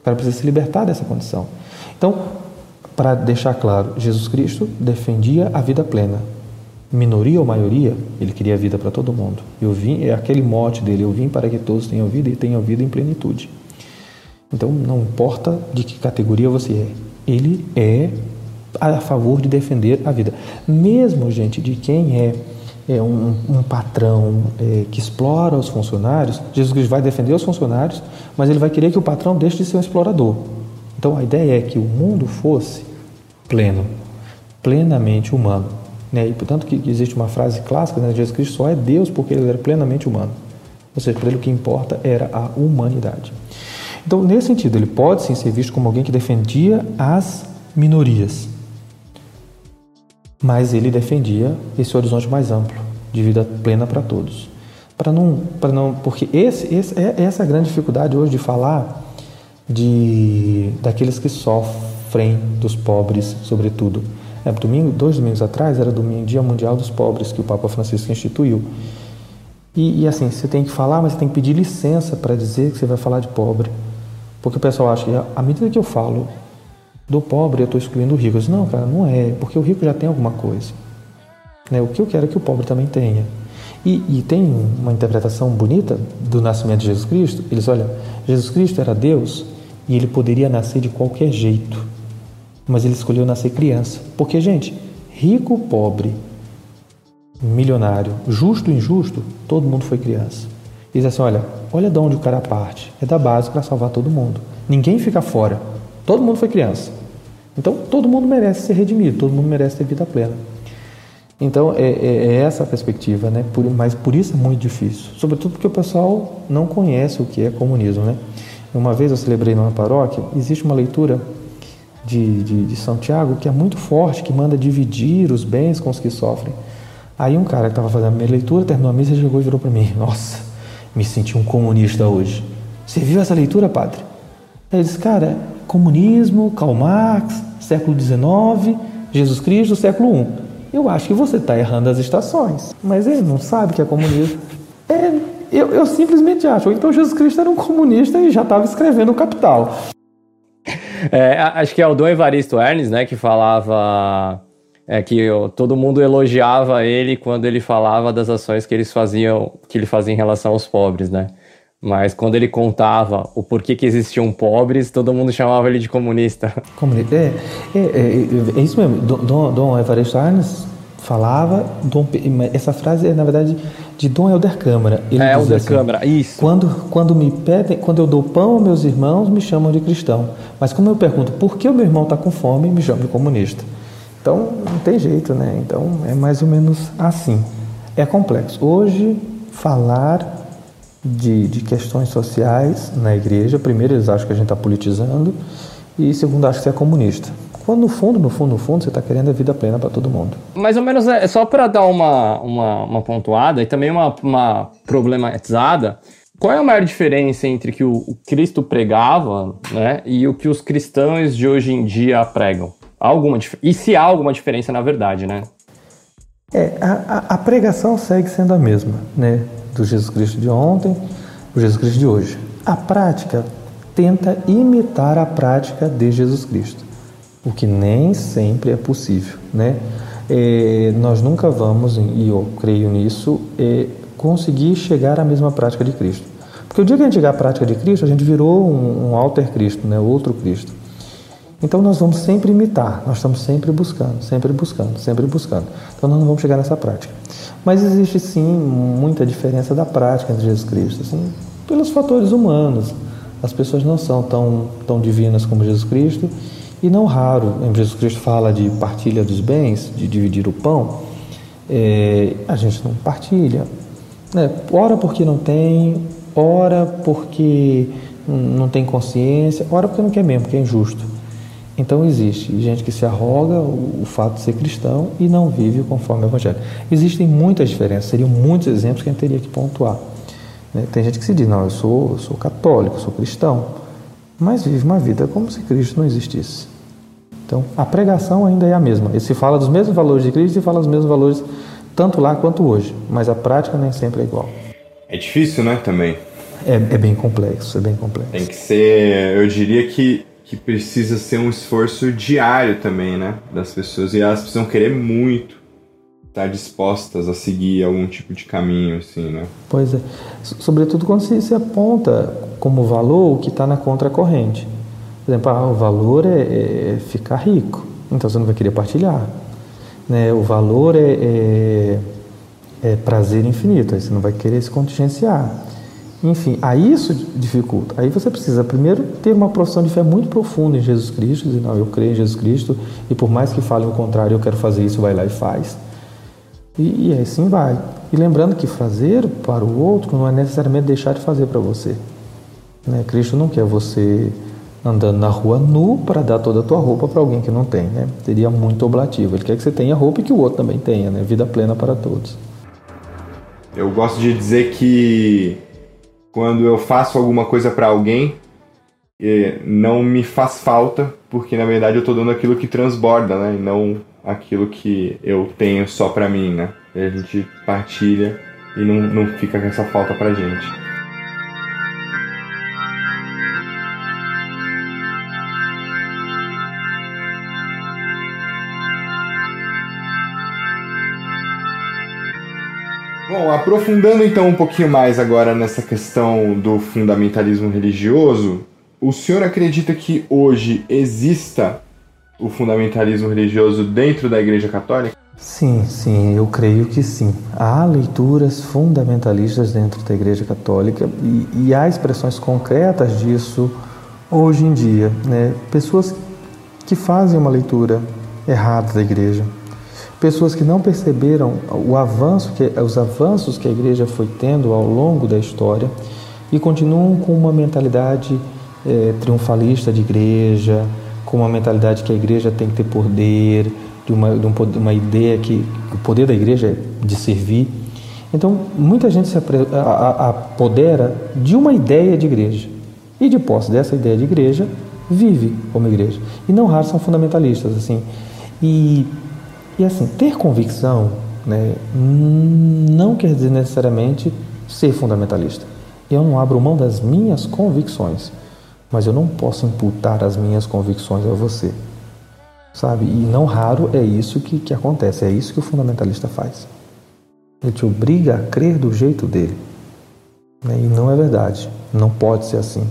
O cara precisa se libertar dessa condição. Então, para deixar claro, Jesus Cristo defendia a vida plena. Minoria ou maioria, ele queria vida para todo mundo. Eu vim, é aquele mote dele, eu vim para que todos tenham vida e tenham vida em plenitude. Então, não importa de que categoria você é, ele é a favor de defender a vida. Mesmo, gente, de quem é, é um, um, patrão é, que explora os funcionários, Jesus Cristo vai defender os funcionários, mas ele vai querer que o patrão deixe de ser um explorador. Então a ideia é que o mundo fosse pleno, plenamente humano. Né? E portanto que existe uma frase clássica, né? Jesus Cristo só é Deus porque ele era plenamente humano. Ou seja, para ele o que importa era a humanidade. Então, nesse sentido, ele pode sim ser visto como alguém que defendia as minorias. Mas ele defendia esse horizonte mais amplo, de vida plena para todos. Para não, para não, porque esse, esse é essa é a grande dificuldade hoje de falar de daqueles que sofrem, dos pobres, sobretudo. É, domingo, dois domingos atrás era domingo, Dia Mundial dos Pobres que o Papa Francisco instituiu. E, e assim, você tem que falar, mas você tem que pedir licença para dizer que você vai falar de pobre. Porque o pessoal acha que à medida que eu falo do pobre, eu estou excluindo o rico. Eu não, cara, não é, porque o rico já tem alguma coisa. Né? O que eu quero é que o pobre também tenha. E, e, tem uma interpretação bonita do nascimento de Jesus Cristo. Eles olham, Jesus Cristo era Deus e ele poderia nascer de qualquer jeito, mas ele escolheu nascer criança. Porque, gente, rico, pobre, milionário, justo, injusto, todo mundo foi criança. Diz assim: olha, olha de onde o cara parte. É da base para salvar todo mundo. Ninguém fica fora. Todo mundo foi criança. Então, todo mundo merece ser redimido, todo mundo merece ter vida plena. Então, é, é, é essa a perspectiva, né? Por, mas por isso é muito difícil. Sobretudo porque o pessoal não conhece o que é comunismo, né? Uma vez eu celebrei numa paróquia, existe uma leitura de, de, de São Tiago que é muito forte, que manda dividir os bens com os que sofrem. Aí um cara que estava fazendo a minha leitura, terminou a missa e chegou e virou para mim: <laughs> Nossa, me senti um comunista hoje. Você viu essa leitura, padre? Aí ele disse: Cara, comunismo, Karl Marx, século XIX, Jesus Cristo, século I. Eu acho que você está errando as estações. Mas ele não sabe que é comunismo. <laughs> É, eu, eu simplesmente acho. Ou então Jesus Cristo era um comunista e já estava escrevendo o Capital. É, acho que é o Dom Evaristo Ernest, né, que falava é que eu, todo mundo elogiava ele quando ele falava das ações que eles faziam, que ele fazia em relação aos pobres, né? Mas quando ele contava o porquê que existiam pobres, todo mundo chamava ele de comunista. Comunista, é, é, é, é isso mesmo. Dom, Dom Evaristo Arnes falava, Dom, essa frase é na verdade de Dom Helder Câmara. Ele é Helder assim, Câmara, isso. Quando, quando me pedem, quando eu dou pão aos meus irmãos, me chamam de cristão. Mas como eu pergunto por que o meu irmão está com fome, me chamam de comunista. Então, não tem jeito, né? Então, é mais ou menos assim. É complexo. Hoje, falar de, de questões sociais na igreja, primeiro, eles acham que a gente está politizando, e segundo, acham que você é comunista. Quando no fundo, no fundo, no fundo, você está querendo a vida plena para todo mundo. Mais ou menos, é só para dar uma, uma, uma, pontuada e também uma, uma problematizada. Qual é a maior diferença entre o que o Cristo pregava né, e o que os cristãos de hoje em dia pregam? alguma e se há alguma diferença na verdade, né? É, a, a, pregação segue sendo a mesma, né? Do Jesus Cristo de ontem, do Jesus Cristo de hoje. A prática tenta imitar a prática de Jesus Cristo, o que nem sempre é possível, né? É, nós nunca vamos, e eu creio nisso, é, conseguir chegar à mesma prática de Cristo. Porque o dia que a gente chegar à prática de Cristo, a gente virou um, um alter Cristo, né? outro Cristo. Então nós vamos sempre imitar, nós estamos sempre buscando, sempre buscando, sempre buscando. Então nós não vamos chegar nessa prática. Mas existe sim muita diferença da prática entre Jesus Cristo, assim, pelos fatores humanos. As pessoas não são tão, tão divinas como Jesus Cristo e não raro, Jesus Cristo fala de partilha dos bens, de dividir o pão, é, a gente não partilha. Né? Ora porque não tem, ora porque não tem consciência, ora porque não quer mesmo, porque é injusto. Então existe gente que se arroga o, fato de ser cristão e não vive conforme o Evangelho. Existem muitas diferenças, seriam muitos exemplos que a gente teria que pontuar. Né? Tem gente que se diz, não, eu sou, eu sou católico, sou cristão, mas vive uma vida como se Cristo não existisse. Então a pregação ainda é a mesma. E se fala dos mesmos valores de Cristo e fala dos mesmos valores tanto lá quanto hoje, mas a prática nem sempre é igual. É difícil, né, também? É, é bem complexo, é bem complexo. Tem que ser, eu diria que que precisa ser um esforço diário também, né? Das pessoas. E elas precisam querer muito estar dispostas a seguir algum tipo de caminho, assim, né? Pois é. Sobretudo quando se, se aponta como valor o que está na contracorrente. Por exemplo, ah, o valor é, é, ficar rico. Então você não vai querer partilhar. Né? O valor é, é, é prazer infinito. Aí você não vai querer se contingenciar. Enfim, aí isso dificulta. Aí você precisa primeiro ter uma profissão de fé muito profunda em Jesus Cristo, dizer, não, eu creio em Jesus Cristo e por mais que falem o contrário, eu quero fazer isso, vai lá e faz. E, e assim vai. E lembrando que fazer para o outro não é necessariamente deixar de fazer para você. Né? Cristo não quer você andando na rua nu para dar toda a tua roupa para alguém que não tem, né? Seria muito oblativo. Ele quer que você tenha roupa e que o outro também tenha, né? Vida plena para todos. Eu gosto de dizer que quando eu faço alguma coisa para alguém, não me faz falta, porque na verdade eu estou dando aquilo que transborda, né? E não aquilo que eu tenho só para mim, né? E a gente partilha e não, não fica com essa falta pra gente. Bom, aprofundando então um pouquinho mais agora nessa questão do fundamentalismo religioso, o senhor acredita que hoje exista o fundamentalismo religioso dentro da Igreja Católica? Sim, sim, eu creio que sim. Há leituras fundamentalistas dentro da Igreja Católica e, e há expressões concretas disso hoje em dia. Né? Pessoas que fazem uma leitura errada da Igreja, pessoas que não perceberam o avanço que, os avanços que a Igreja foi tendo ao longo da história e continuam com uma mentalidade é, triunfalista de Igreja, com uma mentalidade que a Igreja tem que ter poder de uma, de uma ideia que o poder da igreja é de servir. Então, muita gente se apodera de uma ideia de igreja. E de posse dessa ideia de igreja, vive como igreja. E não raros são fundamentalistas, assim. E, e assim, ter convicção né, não quer dizer necessariamente ser fundamentalista. Eu não abro mão das minhas convicções, mas eu não posso imputar as minhas convicções a você sabe? E não raro é isso que, que acontece, é isso que o fundamentalista faz. Ele te obriga a crer do jeito dele. Né? E não é verdade, não pode ser assim.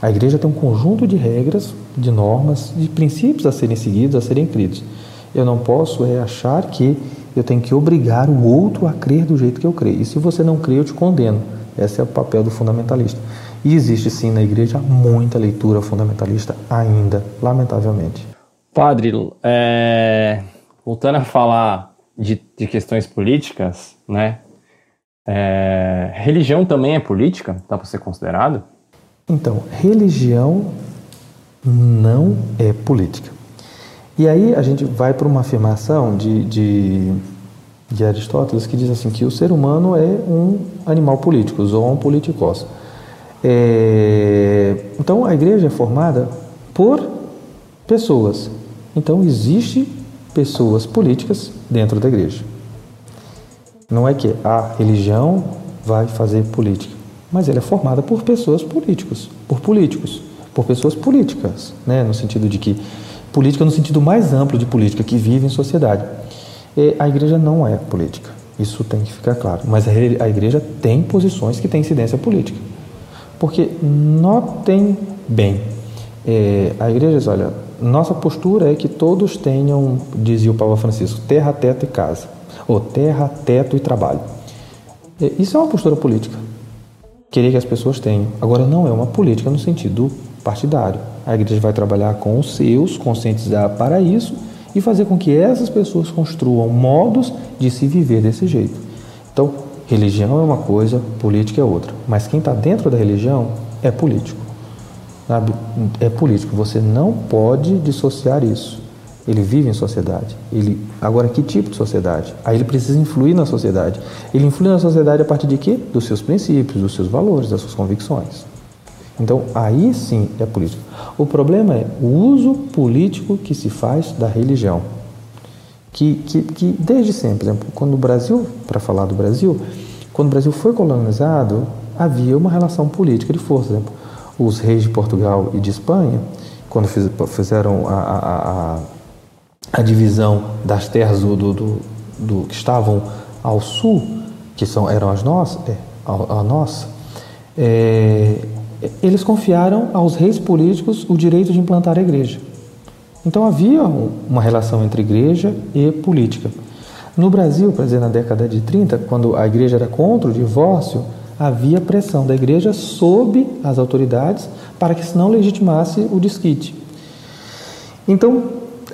A igreja tem um conjunto de regras, de normas, de princípios a serem seguidos, a serem cridos. Eu não posso é achar que eu tenho que obrigar o outro a crer do jeito que eu creio. E se você não crê, eu te condeno. Esse é o papel do fundamentalista. E existe sim na igreja muita leitura fundamentalista ainda, lamentavelmente. Padre, é, voltando a falar de, de questões políticas, né? É, religião também é política? Dá para ser considerado? Então, religião não é política. E aí a gente vai para uma afirmação de, de, de, Aristóteles que diz assim que o ser humano é um animal político, zoon politikos. É, então a igreja é formada por pessoas então, existe pessoas políticas dentro da igreja. Não é que a religião vai fazer política, mas ela é formada por pessoas políticos, por políticos, por pessoas políticas, né? no sentido de que política no sentido mais amplo de política que vive em sociedade. E a igreja não é política, isso tem que ficar claro. Mas a igreja tem posições que têm incidência política, porque notem bem, é, a igreja diz, olha, nossa postura é que todos tenham, dizia o Papa Francisco, terra, teto e casa. Ou terra, teto e trabalho. Isso é uma postura política. Querer que as pessoas tenham. Agora, não é uma política no sentido partidário. A igreja vai trabalhar com os seus, conscientizar para isso e fazer com que essas pessoas construam modos de se viver desse jeito. Então, religião é uma coisa, política é outra. Mas quem está dentro da religião é político. Sabe? É político, você não pode dissociar isso. Ele vive em sociedade. Ele agora que tipo de sociedade? Aí ele precisa influir na sociedade. Ele influi na sociedade a partir de quê? Dos seus princípios, dos seus valores, das suas convicções. Então, aí sim é político. O problema é o uso político que se faz da religião. Que, que, que desde sempre, por exemplo, quando o Brasil, para falar do Brasil, quando o Brasil foi colonizado, havia uma relação política de força. Por exemplo, os reis de Portugal e de Espanha, quando fizeram a, a, a, a divisão das terras do, do, do, do, que estavam ao sul, que são, eram as nossas, é, a, a nossa, é, eles confiaram aos reis políticos o direito de implantar a igreja. Então havia uma relação entre igreja e política. No Brasil, por exemplo, na década de 30, quando a igreja era contra o divórcio, havia pressão da igreja sob as autoridades para que se não legitimasse o desquite. Então,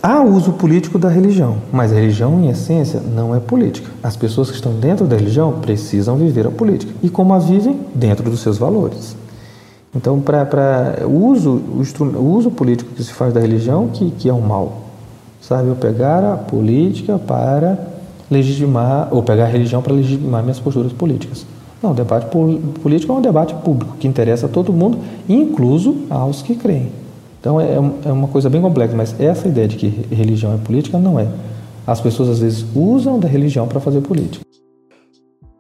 há uso político da religião, mas a religião, em essência, não é política. As pessoas que estão dentro da religião precisam viver a política. E como a vivem? Dentro dos seus valores. Então, para o uso, o, uso político que se faz da religião que, que é um mal. Sabe, eu pegar a política para legitimar, ou pegar a religião para legitimar minhas posturas políticas. Não, o debate político é um debate público que interessa a todo mundo, incluso aos que creem. Então é, é uma coisa bem complexa, mas essa ideia de que religião é política não é. As pessoas às vezes usam da religião para fazer política.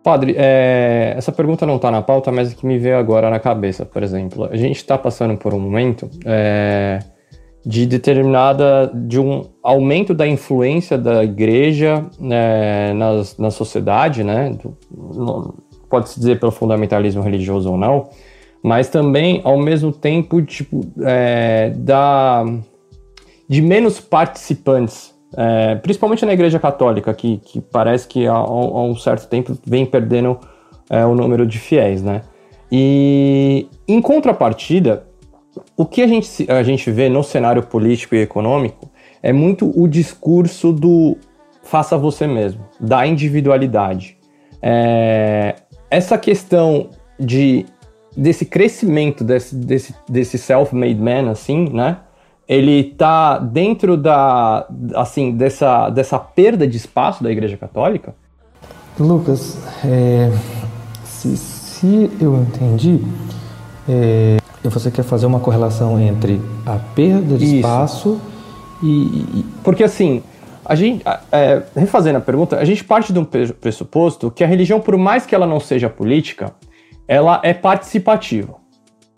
Padre, é, essa pergunta não está na pauta, mas é que me veio agora na cabeça, por exemplo. A gente está passando por um momento é, de determinada, de um aumento da influência da igreja é, nas, na sociedade, né? Pode-se dizer pelo fundamentalismo religioso ou não, mas também, ao mesmo tempo, tipo, é, da, de menos participantes é, principalmente na Igreja Católica, que, que parece que há, há um certo tempo vem perdendo é, o número de fiéis, né? E em contrapartida, o que a gente, a gente vê no cenário político e econômico é muito o discurso do faça você mesmo, da individualidade. É, essa questão de desse crescimento desse, desse, desse self-made man, assim, né? Ele está dentro da assim dessa, dessa perda de espaço da Igreja Católica? Lucas, é, se, se, eu entendi, é, você quer fazer uma correlação entre a perda de Isso. espaço e, e, Porque assim, a gente, é, refazendo a pergunta, a gente parte de um pressuposto que a religião, por mais que ela não seja política, ela é participativa,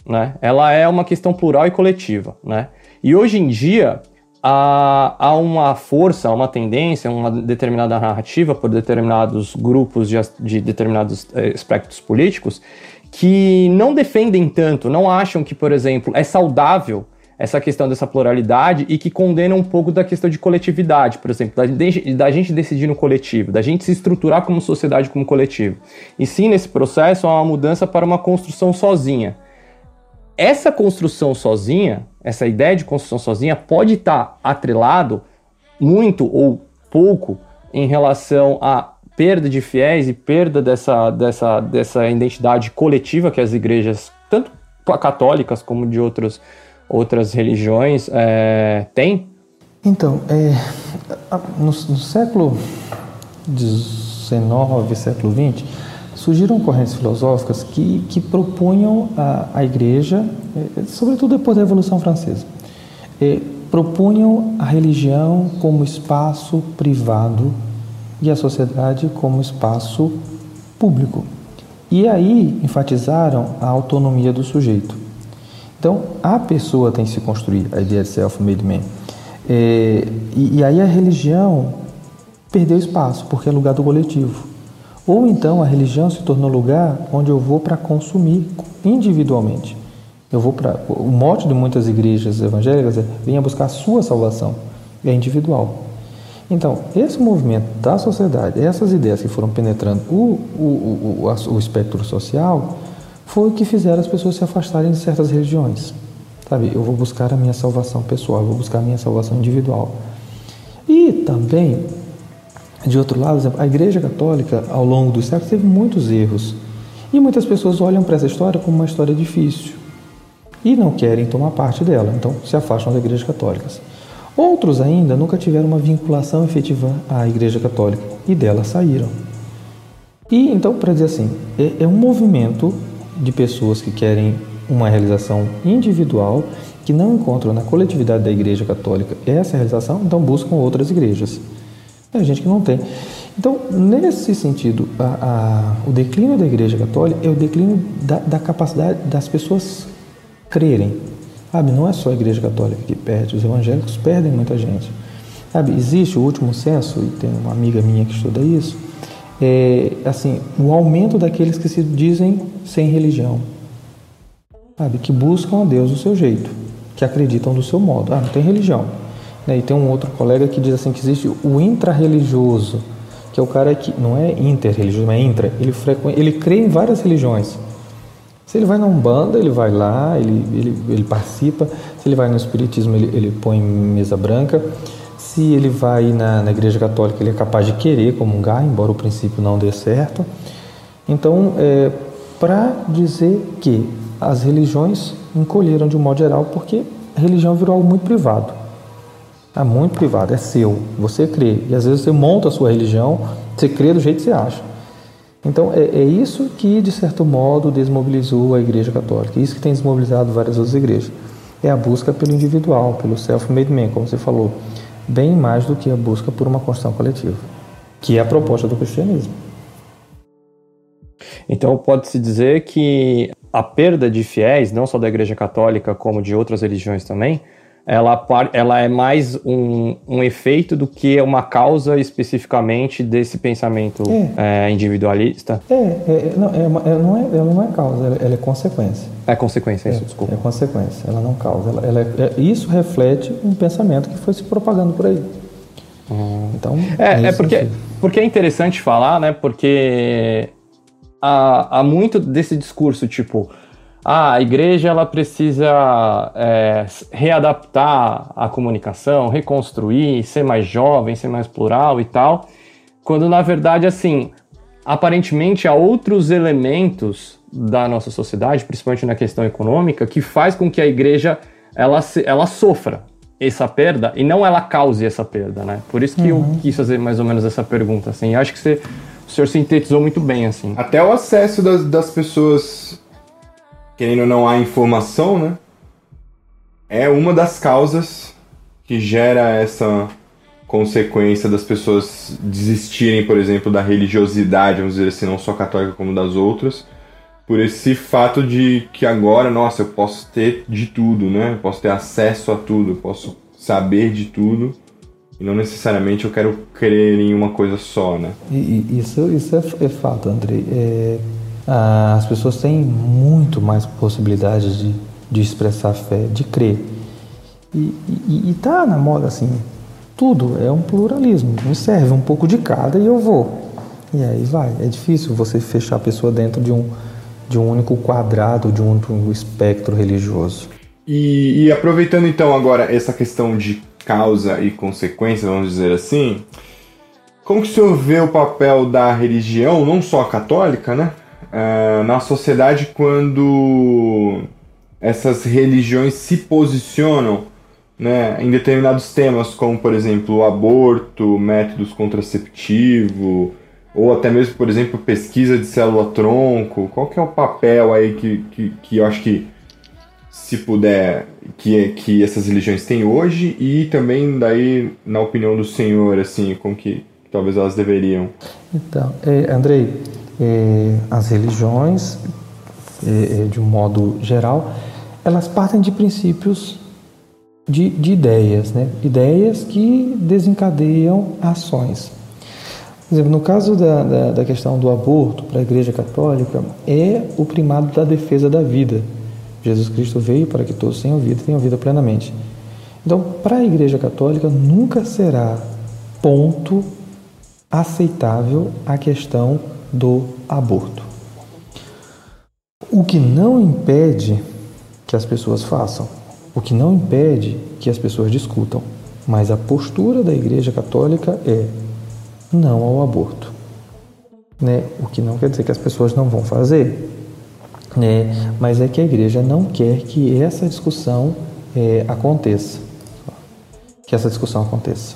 né? Ela é uma questão plural e coletiva, né? E hoje em dia, há, há uma força, uma tendência, uma determinada narrativa por determinados grupos de, de determinados eh, aspectos políticos que não defendem tanto, não acham que, por exemplo, é saudável essa questão dessa pluralidade e que condenam um pouco da questão de coletividade, por exemplo, da, da, gente decidir no coletivo, da gente se estruturar como sociedade, como coletivo. E sim, nesse processo, há uma mudança para uma construção sozinha. Essa construção sozinha, essa ideia de construção sozinha, pode estar atrelado muito ou pouco em relação à perda de fiéis e perda dessa, dessa, dessa identidade coletiva que as igrejas, tanto católicas como de outros, outras religiões, é, têm? Então, é, no, no século XIX, século XX, surgiram correntes filosóficas que, que propunham a, a Igreja, eh, sobretudo depois da Revolução Francesa, eh, propunham a religião como espaço privado e a sociedade como espaço público. E aí enfatizaram a autonomia do sujeito. Então, a pessoa tem que se construir, a ideia de self-made man. É, e, e aí a religião perdeu espaço, porque é lugar do coletivo. Ou então a religião se tornou lugar onde eu vou para consumir individualmente. Eu vou para o mote de muitas igrejas evangélicas é venha buscar a sua salvação, é individual. Então, esse movimento da sociedade, essas ideias que foram penetrando o, o, o, o espectro social, foi o que fizeram as pessoas se afastarem de certas religiões. Sabe, eu vou buscar a minha salvação pessoal, eu vou buscar a minha salvação individual. E também de outro lado, a Igreja Católica, ao longo dos séculos, teve muitos erros. E muitas pessoas olham para essa história como uma história difícil e não querem tomar parte dela, então se afastam da Igreja Católica. Outros ainda nunca tiveram uma vinculação efetiva à Igreja Católica e dela saíram. E então, para dizer assim, é, é um movimento de pessoas que querem uma realização individual, que não encontram na coletividade da Igreja Católica essa realização, então buscam outras igrejas. Tem gente que não tem. Então, nesse sentido, a, a, o declínio da Igreja Católica é o declínio da, da, capacidade das pessoas crerem. Sabe, não é só a Igreja Católica que perde, os evangélicos perdem muita gente. Sabe, existe o último censo, e tem uma amiga minha que estuda isso, é, assim, o aumento daqueles que se dizem sem religião. Sabe, que buscam a Deus do seu jeito, que acreditam do seu modo. Ah, não tem religião. Né? E tem um outro colega que diz assim que existe o intrarreligioso, que é o cara que não é interreligioso, mas é intra. Ele, frequ... ele crê em várias religiões. Se ele vai na Umbanda, ele vai lá, ele, ele, ele participa. Se ele vai no Espiritismo, ele, ele põe mesa branca. Se ele vai na, na Igreja Católica, ele é capaz de querer comungar, embora o princípio não dê certo. Então, é, para dizer que as religiões encolheram de um modo geral porque a religião virou algo muito privado. É muito privado, é seu, você crê. E às vezes você monta a sua religião, você crê do jeito que você acha. Então é, é isso que, de certo modo, desmobilizou a Igreja Católica. Isso que tem desmobilizado várias outras igrejas. É a busca pelo individual, pelo self-made man, como você falou. Bem mais do que a busca por uma construção coletiva, que é a proposta do cristianismo. Então pode-se dizer que a perda de fiéis, não só da Igreja Católica, como de outras religiões também, ela, ela é mais um, um efeito do que uma causa especificamente desse pensamento é. É, individualista? É, é não, é, uma, é, não é, ela não é causa, ela, ela, é consequência. É consequência, isso, desculpa. É consequência, ela não causa. Ela, ela isso reflete um pensamento que foi se propagando por aí. Hum. Então, é, é porque, porque é interessante falar, né? Porque há, há muito desse discurso, tipo, ah, a igreja ela precisa é, readaptar a comunicação, reconstruir, ser mais jovem, ser mais plural e tal, quando na verdade, assim, aparentemente há outros elementos da nossa sociedade, principalmente na questão econômica, que faz com que a igreja ela, ela sofra essa perda e não ela cause essa perda, né? Por isso que uhum. eu quis fazer mais ou menos essa pergunta, assim. Acho que você, o senhor sintetizou muito bem, assim. Até o acesso das, das pessoas querendo ou não há informação, né? É uma das causas que gera essa consequência das pessoas desistirem, por exemplo, da religiosidade, vamos dizer assim, não só católica como das outras, por esse fato de que agora, nossa, eu posso ter de tudo, né? Eu posso ter acesso a tudo, eu posso saber de tudo. E não necessariamente eu quero crer em uma coisa só, né? Isso, isso é, é fato, Andrei. É, ah, as pessoas têm muito mais possibilidades de, de expressar fé, de crer. E está na moda assim, tudo é um pluralismo, me serve um pouco de cada e eu vou. E aí vai, é difícil você fechar a pessoa dentro de um, de um único quadrado, de um único espectro religioso. E, e aproveitando então agora essa questão de causa e consequência, vamos dizer assim, como que o senhor vê o papel da religião, não só a católica, né? Uh, na sociedade quando essas religiões se posicionam né, em determinados temas, como por exemplo o aborto, métodos contraceptivos, ou até mesmo, por exemplo, pesquisa de célula-tronco. Qual que é o papel aí que, que, que eu acho que, se puder, que, que essas religiões têm hoje e também daí, na opinião do senhor, assim, como que talvez elas deveriam? Então, é, Andrei, é, as religiões, é, de um modo geral, elas partem de princípios de, de ideias, né? ideias que desencadeiam ações. Por exemplo, no caso da, da, da questão do aborto para a Igreja Católica, é o primado da defesa da vida. Jesus Cristo veio para que todos tenham vida tenham vida plenamente. Então, para a Igreja Católica, nunca será ponto aceitável a questão do aborto. O que não impede que as pessoas façam, o que não impede que as pessoas discutam, mas a postura da Igreja Católica é não ao aborto. Né? O que não quer dizer que as pessoas não vão fazer, né? mas é que a Igreja não quer que essa discussão é, aconteça. Que essa discussão aconteça.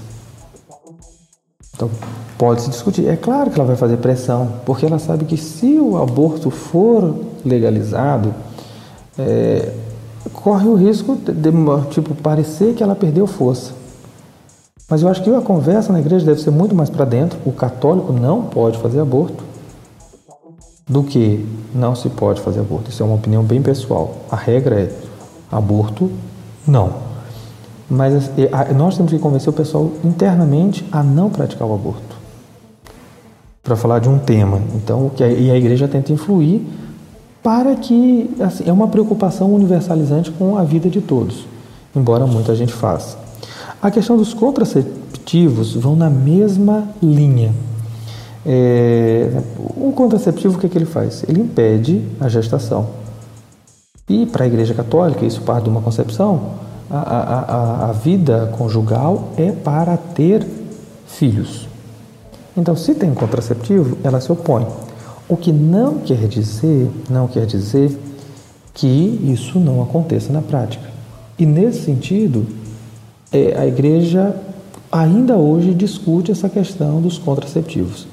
Então, pode se discutir. É claro que ela vai fazer pressão, porque ela sabe que se o aborto for legalizado, é, corre o risco de, de, tipo parecer que ela perdeu força. Mas eu acho que a conversa na igreja deve ser muito mais para dentro. O católico não pode fazer aborto do que não se pode fazer aborto. Isso é uma opinião bem pessoal. A regra é aborto não. Mas nós temos que convencer o pessoal internamente a não praticar o aborto. Para falar de um tema. Então, a, e a igreja tenta influir para que assim, é uma preocupação universalizante com a vida de todos, embora muita gente faça. A questão dos contraceptivos vão na mesma linha. É, o contraceptivo, o que, é que ele faz? Ele impede a gestação. E para a Igreja Católica, isso parte de uma concepção a, a, a vida conjugal é para ter filhos. Então, se tem contraceptivo, ela se opõe. O que não quer dizer, não quer dizer que isso não aconteça na prática. E nesse sentido, é, a igreja ainda hoje discute essa questão dos contraceptivos.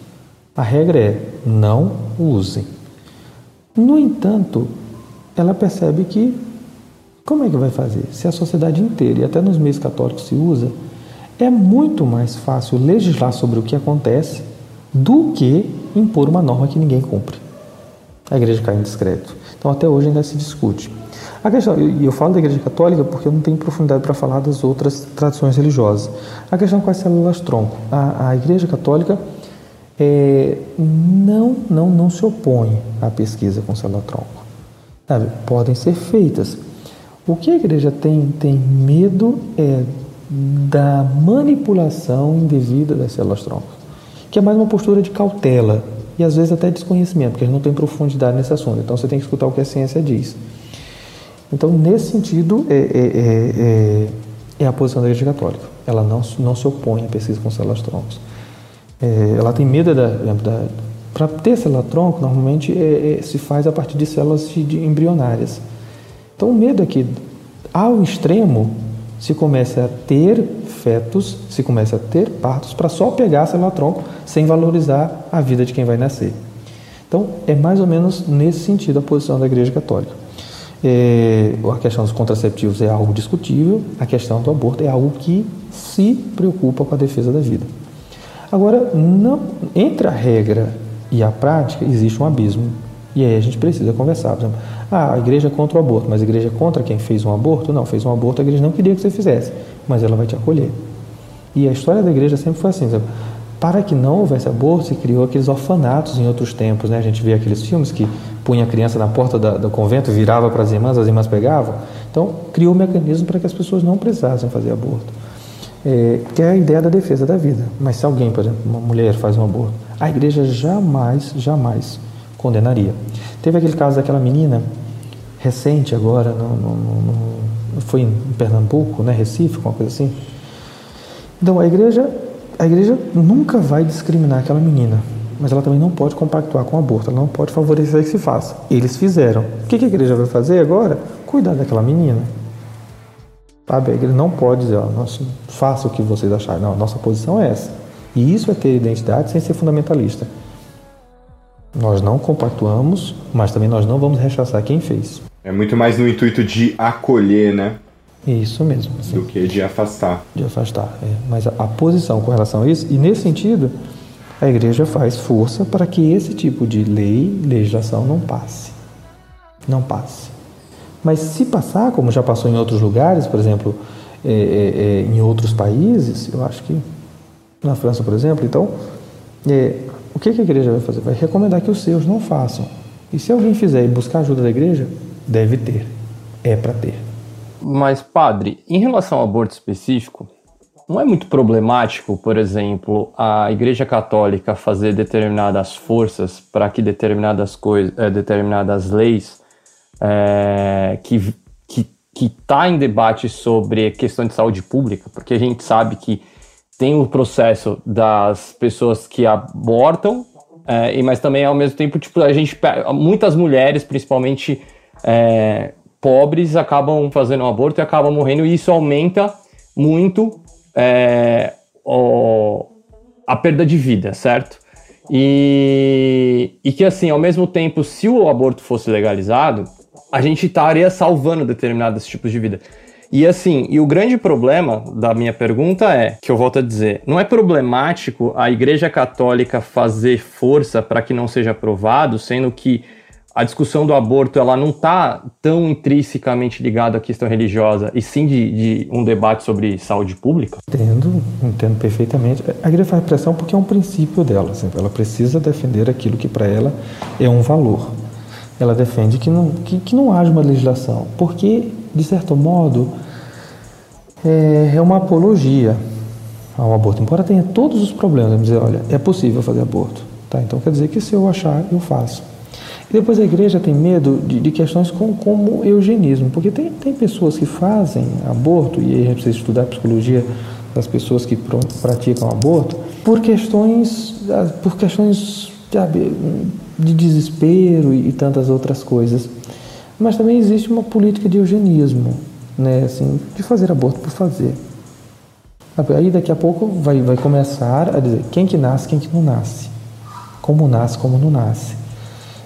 A regra é não usem. No entanto, ela percebe que como é que vai fazer? Se a sociedade inteira e até nos meios católicos se usa, é muito mais fácil legislar sobre o que acontece do que impor uma norma que ninguém cumpre. A igreja cai em discreto. Então, até hoje ainda se discute. A questão, e eu falo da igreja católica porque eu não tenho profundidade para falar das outras tradições religiosas. A questão com as células tronco. A, a igreja católica é, não, não, não se opõe à pesquisa com célula tronco. Podem ser feitas. O que a igreja tem, tem medo é da manipulação indevida das células tronco, que é mais uma postura de cautela e às vezes até desconhecimento, porque a gente não tem profundidade nesse assunto. Então você tem que escutar o que a ciência diz. Então, nesse sentido, é, é, é, é, é a posição da Igreja Católica. Ela não, não se opõe à pesquisa com células troncos. É, ela tem medo da. da para ter célula tronco, normalmente é, se faz a partir de células de, de embrionárias. Então, o medo é que, ao extremo, se comece a ter fetos, se comece a ter partos para só pegar a célula tronco sem valorizar a vida de quem vai nascer. Então, é mais ou menos nesse sentido a posição da Igreja Católica. É, a questão dos contraceptivos é algo discutível, a questão do aborto é algo que se preocupa com a defesa da vida. Agora, não, entre a regra e a prática existe um abismo. E aí a gente precisa conversar. Por exemplo, ah, a igreja é contra o aborto, mas a igreja é contra quem fez um aborto? Não, fez um aborto, a igreja não queria que você fizesse, mas ela vai te acolher. E a história da igreja sempre foi assim. Para que não houvesse aborto, se criou aqueles orfanatos em outros tempos. Né? A gente vê aqueles filmes que punha a criança na porta da, do convento, virava para as irmãs, as irmãs pegavam. Então, criou um mecanismo para que as pessoas não precisassem fazer aborto. É, que é a ideia da defesa da vida. Mas se alguém, por exemplo, uma mulher faz um aborto, a igreja jamais, jamais condenaria. Teve aquele caso daquela menina recente agora, no, no, no, foi em Pernambuco, né, Recife, uma coisa assim. Então a igreja, a igreja nunca vai discriminar aquela menina, mas ela também não pode compactuar com o aborto, ela não pode favorecer que se faça. Eles fizeram. O que a igreja vai fazer agora? Cuidar daquela menina. A igreja não pode dizer, nossa, faça o que vocês acharem. Não, nossa posição é essa. E isso é ter identidade sem ser fundamentalista. Nós não compactuamos, mas também nós não vamos rechaçar quem fez. É muito mais no intuito de acolher, né? Isso mesmo. Sim. Do que de afastar. De afastar, é. Mas a, a, posição com relação a isso, e nesse sentido, a igreja faz força para que esse tipo de lei, legislação, não passe. Não passe. Mas se passar, como já passou em outros lugares, por exemplo, é, é, é em outros países, eu acho que na França, por exemplo, então, é, o que a igreja vai fazer? Vai recomendar que os seus não façam. E se alguém fizer e buscar ajuda da igreja, deve ter. É para ter. Mas, padre, em relação ao aborto específico, não é muito problemático, por exemplo, a Igreja Católica fazer determinadas forças para que determinadas coisas, é, determinadas leis é, que que está em debate sobre questão de saúde pública, porque a gente sabe que tem o processo das pessoas que abortam, é, mas também ao mesmo tempo, tipo, a gente muitas mulheres, principalmente é, pobres acabam fazendo um aborto e acabam morrendo, e isso aumenta muito é, o, a perda de vida, certo? E, e que, assim, ao mesmo tempo, se o aborto fosse legalizado, a gente estaria salvando determinados tipos de vida. E assim, e o grande problema da minha pergunta é, que eu volto a dizer, não é problemático a Igreja Católica fazer força para que não seja aprovado, sendo que a discussão do aborto ela não está tão intrinsecamente ligada à questão religiosa, e sim de, de, um debate sobre saúde pública? Entendo, entendo perfeitamente. A igreja faz pressão porque é um princípio dela. Assim, ela precisa defender aquilo que para ela é um valor. Ela defende que não, que, que não haja uma legislação, porque, de certo modo, é, é uma apologia ao aborto. Embora tenha todos os problemas, dizer, olha, é possível fazer aborto. Tá? Então quer dizer que se eu achar, eu faço. E depois a igreja tem medo de, de questões como, como eugenismo, porque tem, tem pessoas que fazem aborto, e aí a gente precisa estudar a psicologia das pessoas que praticam aborto, por questões, ah, por questões sabe, de desespero e, e tantas outras coisas. Mas também existe uma política de eugenismo, né, assim, de fazer aborto por fazer. Aí daqui a pouco vai, vai começar a dizer quem que nasce, quem que não nasce, como nasce, como não nasce.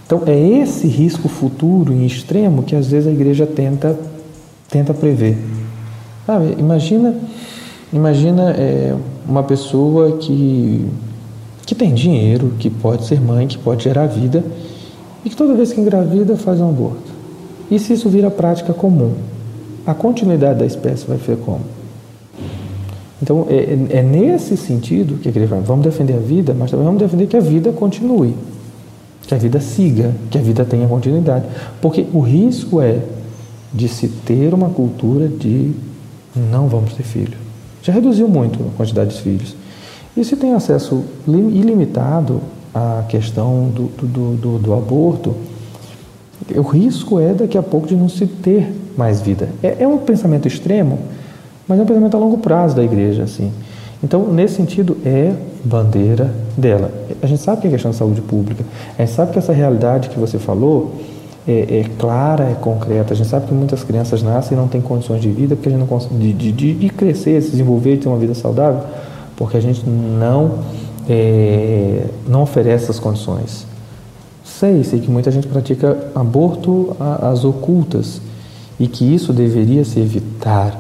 Então é esse risco futuro em extremo que às vezes a igreja tenta tenta prever. Imagina imagina é, uma pessoa que que tem dinheiro, que pode ser mãe, que pode gerar vida e que toda vez que engravida faz um aborto. E se isso vira prática comum, a continuidade da espécie vai ser como? Então, é, é, é nesse sentido que igreja fala, vamos defender a vida, mas também vamos defender que a vida continue, que a vida siga, que a vida tenha continuidade. Porque o risco é de se ter uma cultura de não vamos ter filho. Já reduziu muito a quantidade de filhos. E se tem acesso ilimitado à questão do, do, do, do aborto, o risco é daqui a pouco de não se ter mais vida. É, é, um pensamento extremo, mas é um pensamento a longo prazo da igreja, assim. Então, nesse sentido, é bandeira dela. A gente sabe que é questão de saúde pública. A gente sabe que essa realidade que você falou é, é clara, é concreta. A gente sabe que muitas crianças nascem e não têm condições de vida porque a gente não consegue de, de, de crescer, se desenvolver, ter uma vida saudável, porque a gente não é, não oferece essas condições. Sei, sei que muita gente pratica aborto às ocultas e que isso deveria se evitar,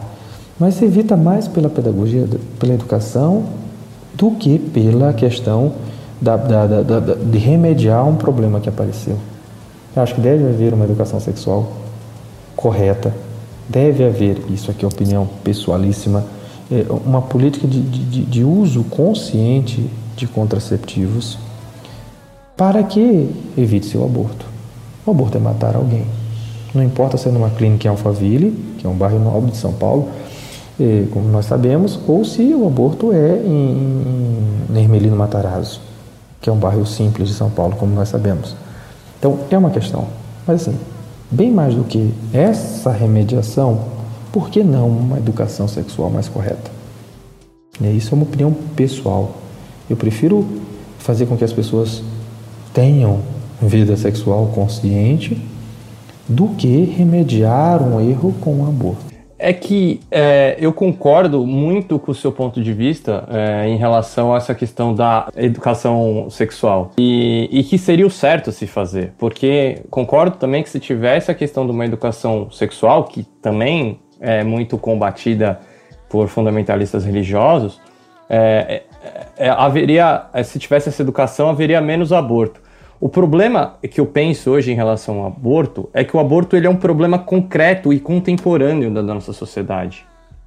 mas se evita mais pela pedagogia, pela educação, do que pela questão da, da, da, de remediar um problema que apareceu. Eu acho que deve haver uma educação sexual correta, deve haver, isso aqui é opinião pessoalíssima, é, uma política de, de, de uso consciente de contraceptivos para que evite-se o aborto. O aborto é matar alguém. Não importa se é numa clínica em Alphaville, que é um bairro nobre de São Paulo, como nós sabemos, ou se o aborto é em, em Hermelino Matarazzo, que é um bairro simples de São Paulo, como nós sabemos. Então, é uma questão. Mas, assim, bem mais do que essa remediação, por que não uma educação sexual mais correta? E isso é uma opinião pessoal. Eu prefiro fazer com que as pessoas tenham vida sexual consciente do que remediar um erro com um aborto. É que é, eu concordo muito com o seu ponto de vista é, em relação a essa questão da educação sexual e, e, que seria o certo se fazer, porque concordo também que se tivesse a questão de uma educação sexual, que também é muito combatida por fundamentalistas religiosos, é, é, é, haveria, se tivesse essa educação, haveria menos aborto. O problema que eu penso hoje em relação ao aborto é que o aborto ele é um problema concreto e contemporâneo da, nossa sociedade.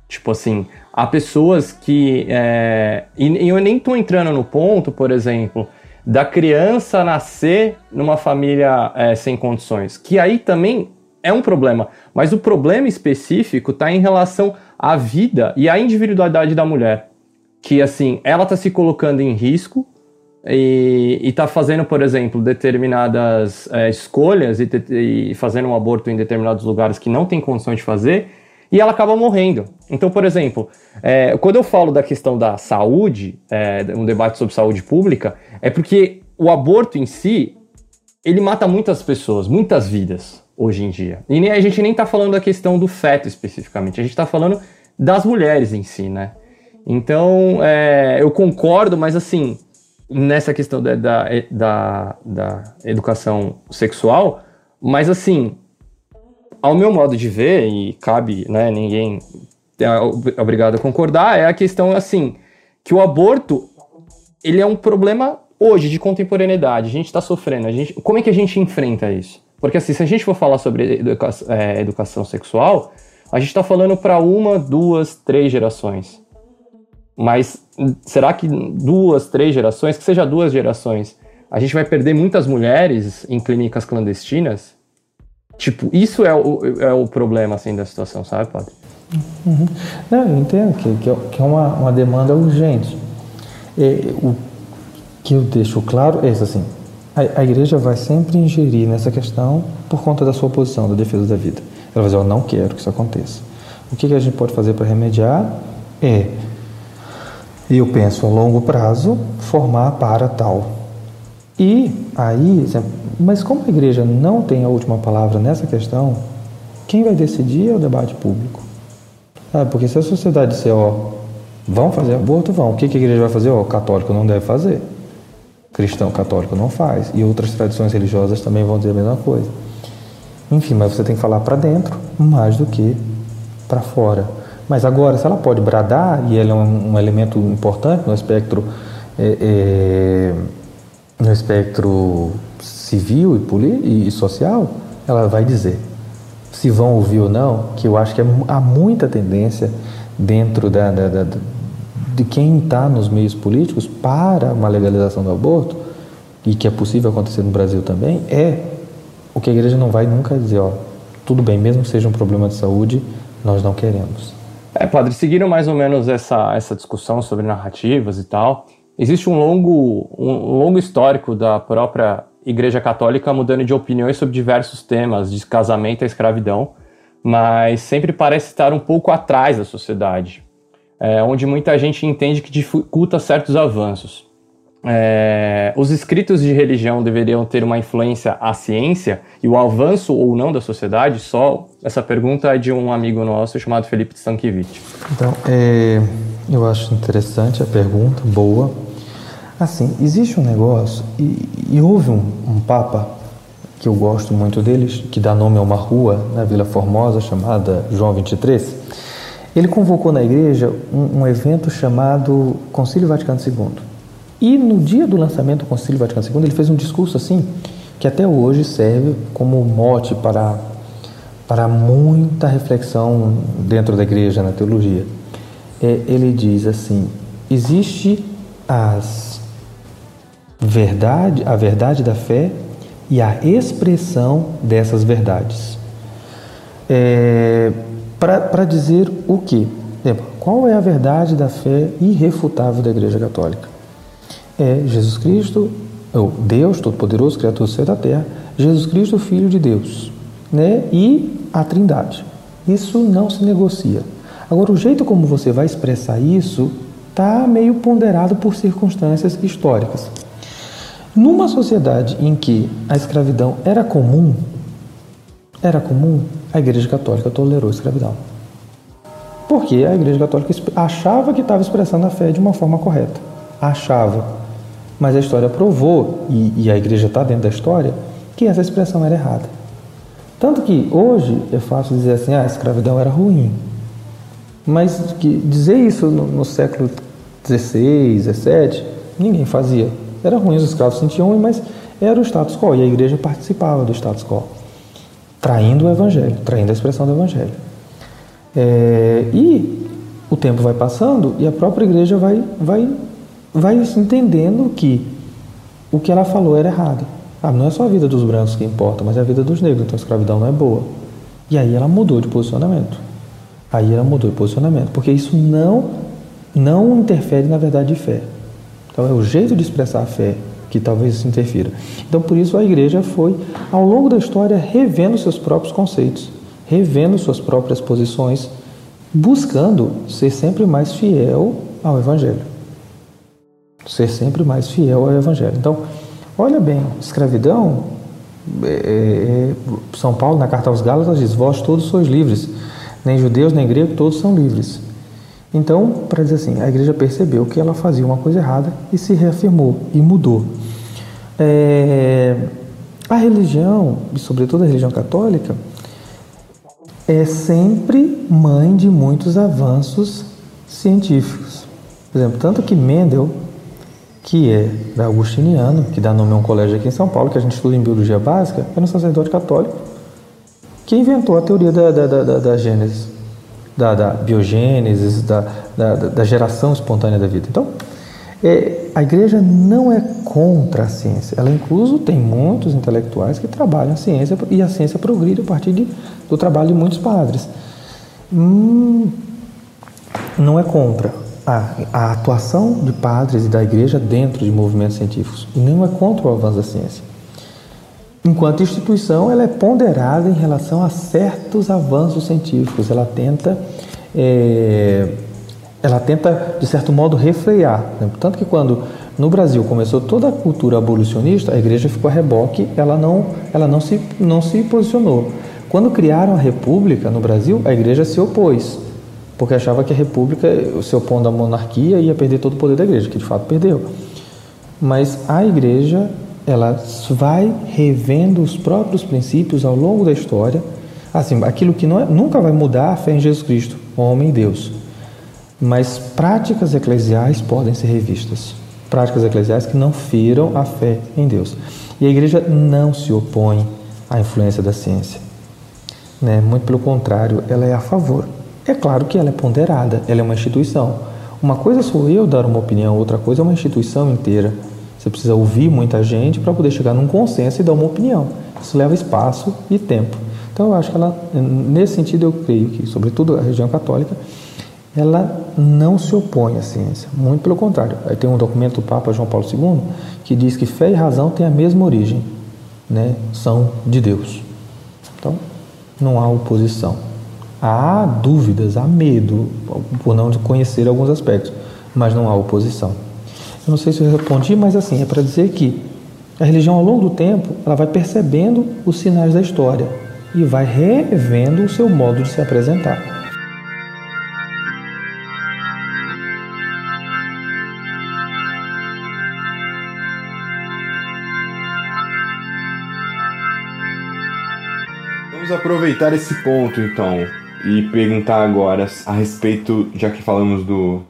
Tipo assim, há pessoas que. É, e, e eu nem estou entrando no ponto, por exemplo, da criança nascer numa família é, sem condições, que aí também é um problema. Mas o problema específico está em relação à vida e à individualidade da mulher. Que assim, ela está se colocando em risco e está fazendo, por exemplo, determinadas é, escolhas e, e, fazendo um aborto em determinados lugares que não tem condição de fazer, e ela acaba morrendo. Então, por exemplo, é, quando eu falo da questão da saúde, é, um debate sobre saúde pública, é porque o aborto em si, ele mata muitas pessoas, muitas vidas hoje em dia. E nem, a gente nem está falando da questão do feto especificamente, a gente está falando das mulheres em si, né? Então, eu concordo, mas assim, nessa questão da, da, da, da educação sexual, mas assim, ao meu modo de ver, e cabe, né, ninguém é obrigado a concordar, é a questão assim, que o aborto, ele é um problema hoje de contemporaneidade, a gente está sofrendo, a gente, como é que a gente enfrenta isso? Porque assim, se a gente for falar sobre educa é, educação sexual, a gente está falando para uma, duas, três gerações. Mas será que duas, três gerações, que seja duas gerações, a gente vai perder muitas mulheres em clínicas clandestinas? Tipo, isso é o, é o problema, assim, da situação, sabe, padre? Uhum. Não, eu entendo que, que, é, é uma, uma demanda urgente. O que eu deixo claro é isso, assim, a, a, igreja vai sempre ingerir nessa questão por conta da sua posição, da defesa da vida. Ela vai dizer, eu não quero que isso aconteça. O que, que a gente pode fazer para remediar é eu penso a longo prazo formar para tal. E aí, mas como a igreja não tem a última palavra nessa questão, quem vai decidir é o debate público. Ah, porque se a sociedade disser, ó, vão fazer aborto, vão. O que, a igreja vai fazer? Ó, católico não deve fazer. Cristão católico não faz. E outras tradições religiosas também vão dizer a mesma coisa. Enfim, mas você tem que falar para dentro mais do que para fora. Mas agora, se ela pode bradar, e ela é um, um elemento importante no espectro, é, é, no espectro civil e, e, social, ela vai dizer. Se vão ouvir ou não, que eu acho que é, há muita tendência dentro da, da, da de quem está nos meios políticos para uma legalização do aborto, e que é possível acontecer no Brasil também, é o que a igreja não vai nunca dizer, ó, tudo bem, mesmo que seja um problema de saúde, nós não queremos. É, padre, seguindo mais ou menos essa, essa discussão sobre narrativas e tal, existe um longo, um longo histórico da própria Igreja Católica mudando de opiniões sobre diversos temas, de casamento à escravidão, mas sempre parece estar um pouco atrás da sociedade, é, onde muita gente entende que dificulta certos avanços. É, os escritos de religião deveriam ter uma influência à ciência e o avanço ou não da sociedade? Só essa pergunta é de um amigo nosso chamado Felipe Stankiewicz. Então, é, eu acho interessante a pergunta, boa. Assim, existe um negócio, e, e houve um, um, Papa, que eu gosto muito deles, que dá nome a uma rua na Vila Formosa chamada João 23. Ele convocou na igreja um, um evento chamado Concílio Vaticano II. E no dia do lançamento do Concílio Vaticano II, ele fez um discurso assim, que até hoje serve como mote para, para muita reflexão dentro da igreja, na teologia. É, ele diz assim: existe as verdade, a verdade da fé e a expressão dessas verdades. É, para dizer o que? Qual é a verdade da fé irrefutável da Igreja Católica? É Jesus Cristo, ou Deus Todo-Poderoso, Criador do céu e da terra, Jesus Cristo, Filho de Deus, né? e a Trindade. Isso não se negocia. Agora, o jeito como você vai expressar isso está meio ponderado por circunstâncias históricas. Numa sociedade em que a escravidão era comum, era comum, a Igreja Católica tolerou a escravidão. Porque a Igreja Católica achava que estava expressando a fé de uma forma correta. Achava. Mas a história provou, e, e a igreja está dentro da história, que essa expressão era errada. Tanto que hoje é fácil dizer assim, ah, a escravidão era ruim. Mas que dizer isso no, no século XVI, XVII, ninguém fazia. Era ruim, os escravos sentiam, mas era o status quo, e a igreja participava do status quo, traindo o evangelho, traindo a expressão do evangelho. É, e o tempo vai passando e a própria igreja vai, vai vai entendendo que o que ela falou era errado. Ah, não é só a vida dos brancos que importa, mas é a vida dos negros, então a escravidão não é boa. E aí ela mudou de posicionamento. Aí ela mudou de posicionamento, porque isso não não interfere na verdade de fé. Então é o jeito de expressar a fé que talvez isso interfira. Então por isso a igreja foi ao longo da história revendo seus próprios conceitos, revendo suas próprias posições, buscando ser sempre mais fiel ao evangelho ser sempre mais fiel ao Evangelho. Então, olha bem, escravidão, é, é, São Paulo, na carta aos Gálatas, diz: Vós todos sois livres, nem judeus nem gregos, todos são livres. Então, para dizer assim, a igreja percebeu que ela fazia uma coisa errada e se reafirmou e mudou. É, a religião, e sobretudo a religião católica, é sempre mãe de muitos avanços científicos. Por exemplo, tanto que Mendel que é da Augustiniano, que dá nome a um colégio aqui em São Paulo, que a gente estuda em biologia básica, é um sacerdote católico que inventou a teoria da, da, da, da gênese, da, da biogênese, da, da, da, geração espontânea da vida. Então, é, a igreja não é contra a ciência, ela incluso tem muitos intelectuais que trabalham a ciência e a ciência progride a partir de, do trabalho de muitos padres. Hum, não é contra, a, a atuação de padres e da igreja dentro de movimentos científicos e não é contra o avanço da ciência. Enquanto instituição, ela é ponderada em relação a certos avanços científicos. Ela tenta, é, ela tenta de certo modo refrear. Né? Tanto que quando no Brasil começou toda a cultura abolicionista, a igreja ficou a reboque, ela não, ela não, se, não se posicionou. Quando criaram a república no Brasil, a igreja se opôs, porque achava que a república, se opondo à monarquia, ia perder todo o poder da igreja, que de fato perdeu. Mas a igreja, ela vai revendo os próprios princípios ao longo da história, assim, aquilo que é, nunca vai mudar a fé em Jesus Cristo, homem e Deus. Mas práticas eclesiais podem ser revistas práticas eclesiais que não firam a fé em Deus. E a igreja não se opõe à influência da ciência. Né? Muito pelo contrário, ela é a favor. É claro que ela é ponderada, ela é uma instituição. Uma coisa sou eu dar uma opinião, outra coisa é uma instituição inteira. Você precisa ouvir muita gente para poder chegar num consenso e dar uma opinião. Isso leva espaço e tempo. Então, eu acho que ela, nesse sentido, eu creio que, sobretudo a região católica, ela não se opõe à ciência, muito pelo contrário. Aí tem um documento do Papa João Paulo II que diz que fé e razão têm a mesma origem, né? são de Deus. Então, não há oposição. Há dúvidas, há medo por não conhecer alguns aspectos, mas não há oposição. Eu não sei se eu respondi, mas assim, é para dizer que a religião ao longo do tempo, ela vai percebendo os sinais da história e vai revendo o seu modo de se apresentar. Vamos aproveitar esse ponto então e perguntar agora a respeito, já que falamos do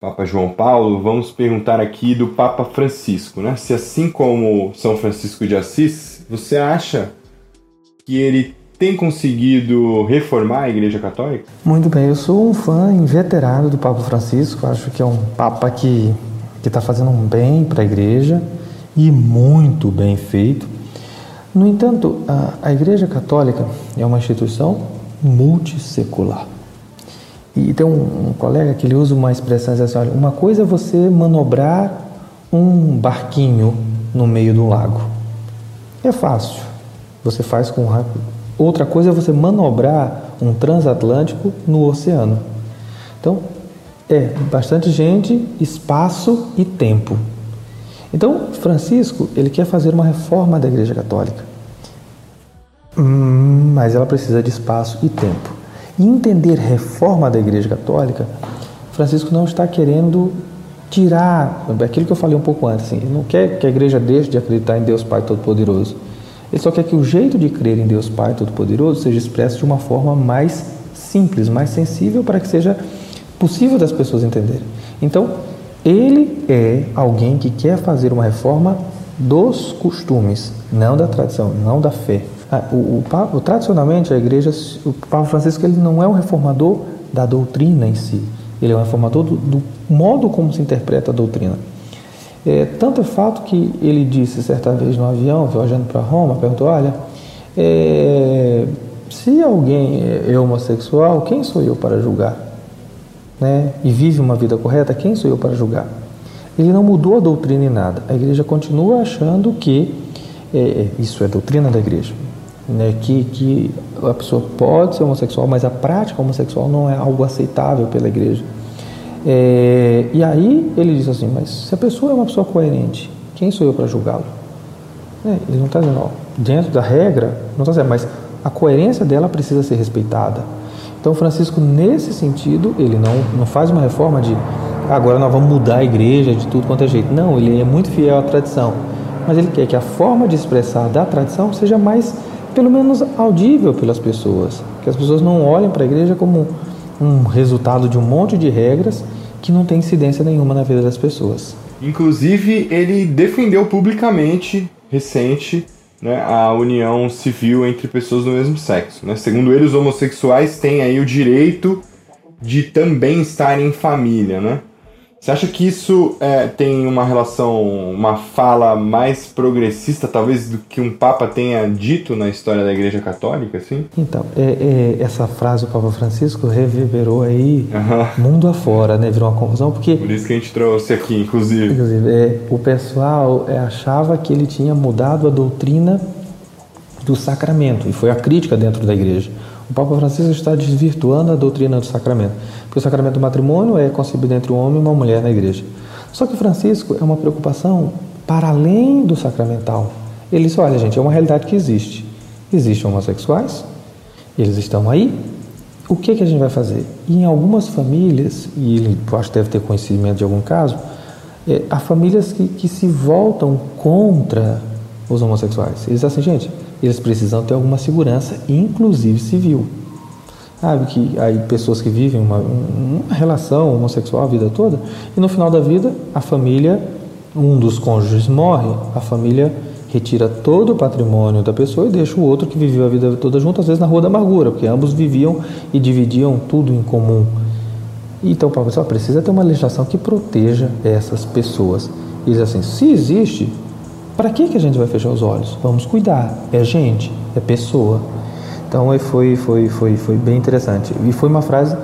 Papa João Paulo, vamos perguntar aqui do Papa Francisco, né? Se assim como São Francisco de Assis, você acha que ele tem conseguido reformar a Igreja Católica? Muito bem, eu sou um fã inveterado do Papa Francisco, acho que é um Papa que está fazendo um bem para a Igreja e muito bem feito. No entanto, a, a Igreja Católica é uma instituição multissecular. E tem um, um, colega que ele usa uma expressão assim, olha, uma coisa é você manobrar um barquinho no meio do lago. É fácil, você faz com rápido. Outra coisa é você manobrar um transatlântico no oceano. Então, é bastante gente, espaço e tempo. Então, Francisco, ele quer fazer uma reforma da Igreja Católica. Hum, mas ela precisa de espaço e tempo. E entender reforma da Igreja Católica, Francisco não está querendo tirar aquilo que eu falei um pouco antes. Assim, ele não quer que a igreja deixe de acreditar em Deus Pai Todo-Poderoso. Ele só quer que o jeito de crer em Deus Pai Todo-Poderoso seja expresso de uma forma mais simples, mais sensível, para que seja possível das pessoas entenderem. Então, ele é alguém que quer fazer uma reforma dos costumes, não da tradição, não da fé. Ah, o, o, o, tradicionalmente a igreja, o Papa Francisco ele não é um reformador da doutrina em si, ele é um reformador do, do modo como se interpreta a doutrina. É, tanto é fato que ele disse certa vez no avião, viajando para Roma, perguntou: olha, é, se alguém é homossexual, quem sou eu para julgar? né, e vive uma vida correta, quem sou eu para julgar? Ele não mudou a doutrina em nada. A igreja continua achando que é, é, isso é doutrina da igreja, né, que, que a pessoa pode ser homossexual, mas a prática homossexual não é algo aceitável pela igreja. É, e aí ele diz assim: mas se a pessoa é uma pessoa coerente, quem sou eu para julgá-lo? É, ele não está dizendo, ó, dentro da regra, não está dizendo, mas a coerência dela precisa ser respeitada. Então, Francisco, nesse sentido, ele não, não faz uma reforma de agora nós vamos mudar a igreja de tudo quanto é jeito. Não, ele é muito fiel à tradição. Mas ele quer que a forma de expressar da tradição seja mais, pelo menos, audível pelas pessoas. Que as pessoas não olhem para a igreja como um resultado de um monte de regras que não tem incidência nenhuma na vida das pessoas. Inclusive, ele defendeu publicamente, recente, né, a união civil entre pessoas do mesmo sexo. Né? Segundo ele, os homossexuais têm aí o direito de também estarem em família, né? Você acha que isso é, tem uma relação, uma fala mais progressista, talvez, do que um Papa tenha dito na história da Igreja Católica, assim? Então, é, é, essa frase do Papa Francisco reverberou aí uhum. mundo afora, né? Virou uma confusão, porque... Por isso que a gente trouxe aqui, inclusive. Inclusive, é, o pessoal é, achava que ele tinha mudado a doutrina do sacramento, e foi a crítica dentro da Igreja. O Papa Francisco está desvirtuando a doutrina do sacramento, porque o sacramento do matrimônio é concebido entre um homem e uma mulher na igreja. Só que Francisco é uma preocupação para além do sacramental. Ele disse: olha, gente, é uma realidade que existe. Existem homossexuais, eles estão aí. O que, que a gente vai fazer? E em algumas famílias, e ele acho que deve ter conhecimento de algum caso, é, há famílias que, que se voltam contra os homossexuais. Eles dizem assim, gente, eles precisam ter alguma segurança, inclusive civil. Sabe que aí pessoas que vivem uma, uma relação homossexual a vida toda e no final da vida a família, um dos cônjuges morre, a família retira todo o patrimônio da pessoa e deixa o outro que viveu a vida toda junto, às vezes na rua da amargura, porque ambos viviam e dividiam tudo em comum. Então, para pessoal precisa ter uma legislação que proteja essas pessoas. E diz assim: se existe, para que, que a gente vai fechar os olhos? Vamos cuidar. É gente, é pessoa. Então foi, foi, foi, foi bem interessante. E foi uma frase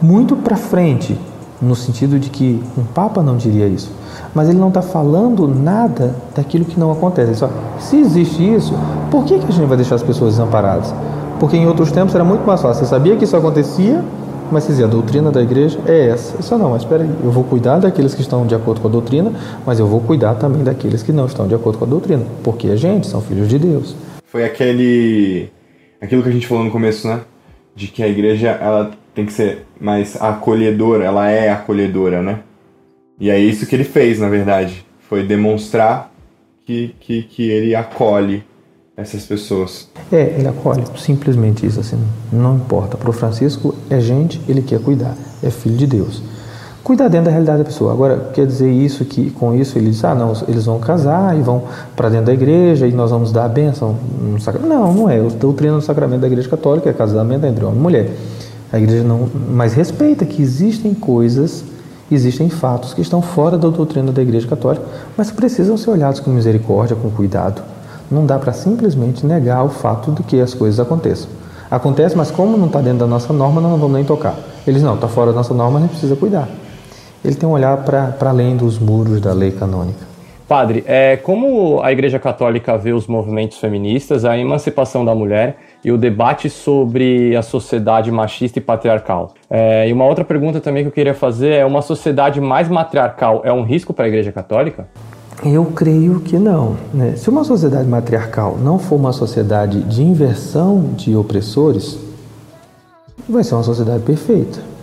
muito para frente, no sentido de que um Papa não diria isso. Mas ele não está falando nada daquilo que não acontece. Só, se existe isso, por que, que a gente vai deixar as pessoas desamparadas? Porque em outros tempos era muito mais fácil. Você sabia que isso acontecia, mas você dizia, a doutrina da igreja é essa. Isso não, mas espera aí, eu vou cuidar daqueles que estão de acordo com a doutrina, mas eu vou cuidar também daqueles que não estão de acordo com a doutrina. Porque a gente são filhos de Deus. Foi aquele aquilo que a gente falou no começo, né? De que a igreja ela tem que ser mais acolhedora, ela é acolhedora, né? E é isso que ele fez, na verdade. Foi demonstrar que, que, que ele acolhe essas pessoas. É, ele acolhe, simplesmente isso, assim, não importa. Para o Francisco, é gente, ele quer cuidar, é filho de Deus. Cuidar dentro da realidade da pessoa. Agora, quer dizer isso que com isso ele diz, ah, não, eles vão casar e vão para dentro da igreja e nós vamos dar a bênção no sacramento. Não, não é. O doutrina do sacramento da igreja católica é casamento entre homem e mulher. A igreja não, mas respeita que existem coisas, existem fatos que estão fora da doutrina da igreja católica, mas precisam ser olhados com misericórdia, com cuidado. Não dá para simplesmente negar o fato de que as coisas aconteçam. Acontece, mas como não está dentro da nossa norma, não vamos nem tocar. Eles não, está fora da nossa norma, a gente precisa cuidar ele tem um olhar para além dos muros da lei canônica. Padre, é, como a Igreja Católica vê os movimentos feministas, a emancipação da mulher e o debate sobre a sociedade machista e patriarcal? É, e uma outra pergunta também que eu queria fazer é: uma sociedade mais matriarcal é um risco para a Igreja Católica? Eu creio que não. Né? Se uma sociedade matriarcal não for uma sociedade de inversão de opressores, vai ser uma sociedade perfeita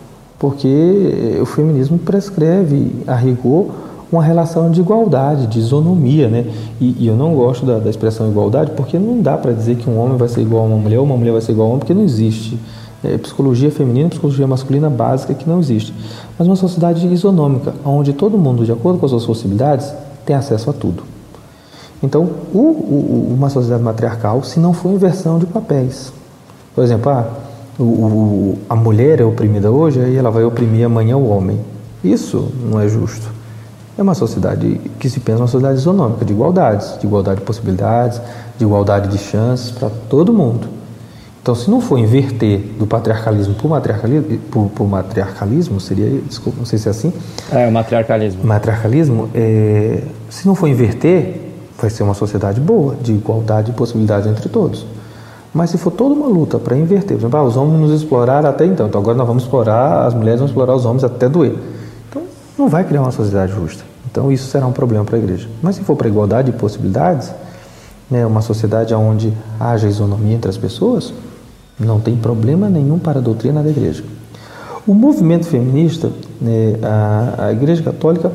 porque o feminismo prescreve, a rigor, uma relação de igualdade, de isonomia, né? E, e eu não gosto da, da, expressão igualdade porque não dá para dizer que um homem vai ser igual a uma mulher ou uma mulher vai ser igual a um homem, porque não existe. É, psicologia feminina, psicologia masculina básica que não existe. Mas uma sociedade isonômica, onde todo mundo, de acordo com as suas possibilidades, tem acesso a tudo. Então, o, o, uma sociedade matriarcal, se não for inversão de papéis, por exemplo, ah, o, a mulher é oprimida hoje, aí ela vai oprimir amanhã o homem. Isso não é justo. É uma sociedade que se pensa uma sociedade isonômica, de igualdades, de igualdade de possibilidades, de igualdade de chances para todo mundo. Então, se não for inverter do patriarcalismo para o matriarcalismo, matriarcalismo, seria, desculpa, não sei se é assim. É, o matriarcalismo. Matriarcalismo, é, se não for inverter, vai ser uma sociedade boa, de igualdade de possibilidades entre todos. Mas se for toda uma luta para inverter, por exemplo, ah, os homens nos exploraram até então, então agora nós vamos explorar, as mulheres vão explorar os homens até doer. Então não vai criar uma sociedade justa. Então isso será um problema para a igreja. Mas se for para igualdade de possibilidades, né, uma sociedade onde haja isonomia entre as pessoas, não tem problema nenhum para a doutrina da igreja. O movimento feminista, né, a, a Igreja Católica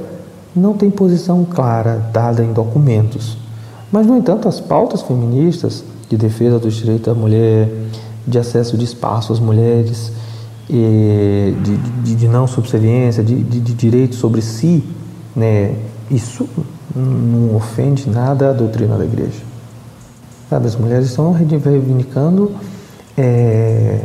não tem posição clara dada em documentos. Mas, no entanto, as pautas feministas de defesa dos direitos da mulher, de acesso de espaço às mulheres, de, de, de não subserviência, de, de, de direito sobre si, né? isso não ofende nada a doutrina da igreja. Sabe, as mulheres estão reivindicando é,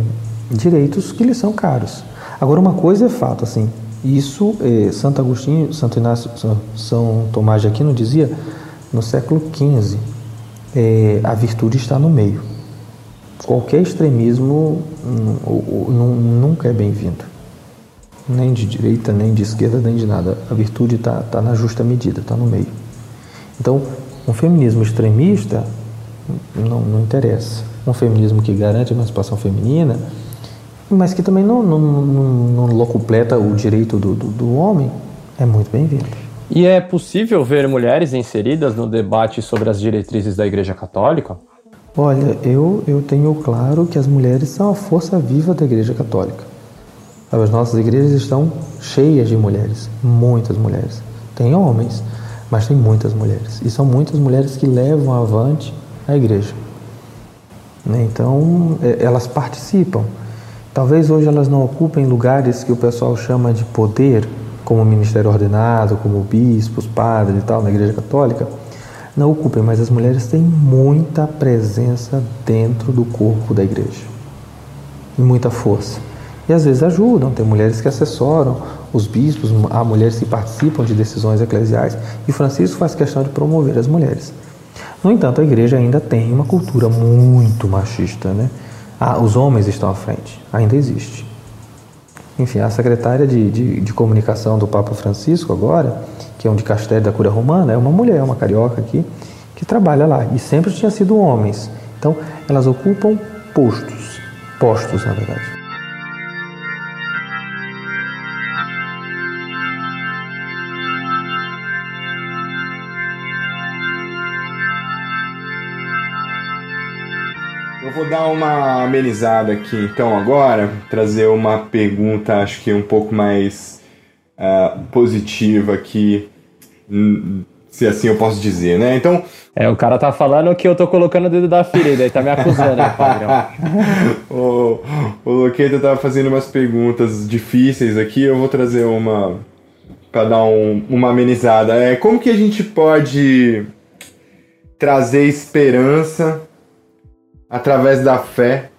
direitos que lhes são caros. Agora, uma coisa é fato, assim, isso é, Santo Agostinho, Santo Inácio, São Tomás de Aquino dizia no século XV, é, a virtude está no meio. Qualquer extremismo nunca é bem-vindo. Nem de direita, nem de esquerda, nem de nada. A virtude está tá na justa medida, está no meio. Então, um feminismo extremista não, não interessa. Um feminismo que garante a emancipação feminina, mas que também não, não, não, não locupleta o direito do, do, do homem, é muito bem-vindo. E é possível ver mulheres inseridas no debate sobre as diretrizes da Igreja Católica? Olha, eu, eu tenho claro que as mulheres são a força viva da Igreja Católica. As nossas igrejas estão cheias de mulheres, muitas mulheres. Tem homens, mas tem muitas mulheres. E são muitas mulheres que levam avante a igreja. Né? Então, é, elas participam. Talvez hoje elas não ocupem lugares que o pessoal chama de poder, como ministério ordenado, como bispos, padres e tal, na Igreja Católica. Não ocupem, mas as mulheres têm muita presença dentro do corpo da igreja e muita força. E às vezes ajudam, tem mulheres que assessoram os bispos, há mulheres que participam de decisões eclesiais e Francisco faz questão de promover as mulheres. No entanto, a igreja ainda tem uma cultura muito machista, né? Ah, os homens estão à frente, ainda existe. Enfim, a secretária de, de, de, comunicação do Papa Francisco agora, que é um de Castelo da Cura Romana, é uma mulher, uma carioca aqui, que trabalha lá e sempre tinha sido homens. Então, elas ocupam postos, postos na verdade. Vou dar uma amenizada aqui então agora, trazer uma pergunta acho que um pouco mais uh, positiva aqui, hum, se assim eu posso dizer, né? Então... É, o cara tá falando que eu tô colocando o dedo da ferida, aí tá me acusando, né, padrão? <laughs> o, o Luqueta tava fazendo umas perguntas difíceis aqui, eu vou trazer uma para dar um, uma amenizada. É, como que a gente pode trazer esperança através da fé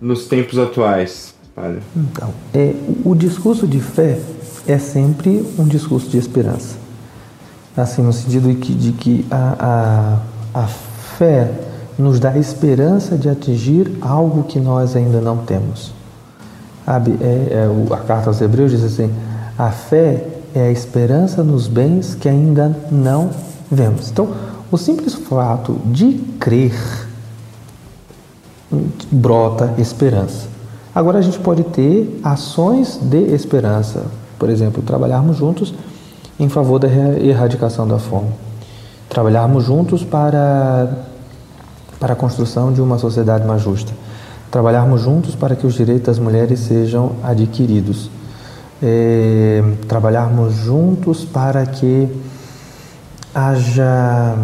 nos tempos atuais? Então, é, o discurso de fé é sempre um discurso de esperança. Assim, no sentido de que, de que a, a, a fé nos dá esperança de atingir algo que nós ainda não temos. É, é, a carta aos Hebreus diz assim: a fé é a esperança nos bens que ainda não vemos. Então, o simples fato de crer brota esperança. Agora a gente pode ter ações de esperança, por exemplo, trabalharmos juntos em favor da erradicação da fome, trabalharmos juntos para, para a construção de uma sociedade mais justa, trabalharmos juntos para que os direitos das mulheres sejam adquiridos, é, trabalharmos juntos para que haja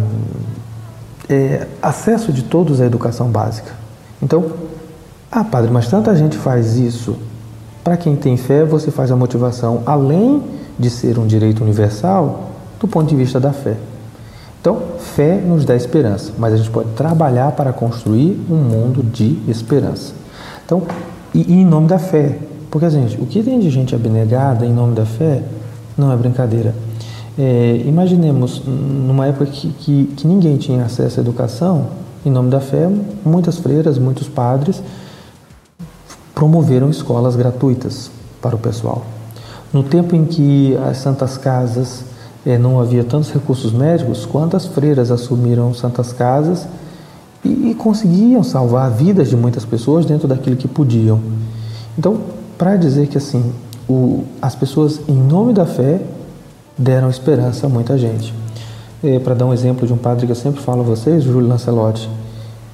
é, acesso de todos à educação básica. Então, ah, padre, mas tanta gente faz isso. Para quem tem fé, você faz a motivação, além de ser um direito universal, do ponto de vista da fé. Então, fé nos dá esperança, mas a gente pode trabalhar para construir um mundo de esperança. Então, e, e em nome da fé, porque, gente, o que tem de gente abnegada em nome da fé não é brincadeira. É, imaginemos, numa época que, que, que ninguém tinha acesso à educação, em nome da fé, muitas freiras, muitos padres promoveram escolas gratuitas para o pessoal. No tempo em que as santas casas eh, não havia tantos recursos médicos, quantas freiras assumiram santas casas e, e conseguiam salvar vidas de muitas pessoas dentro daquilo que podiam. Então, para dizer que assim, o, as pessoas, em nome da fé, deram esperança a muita gente. É, Para dar um exemplo de um padre que eu sempre falo a vocês, Júlio Lancelotti,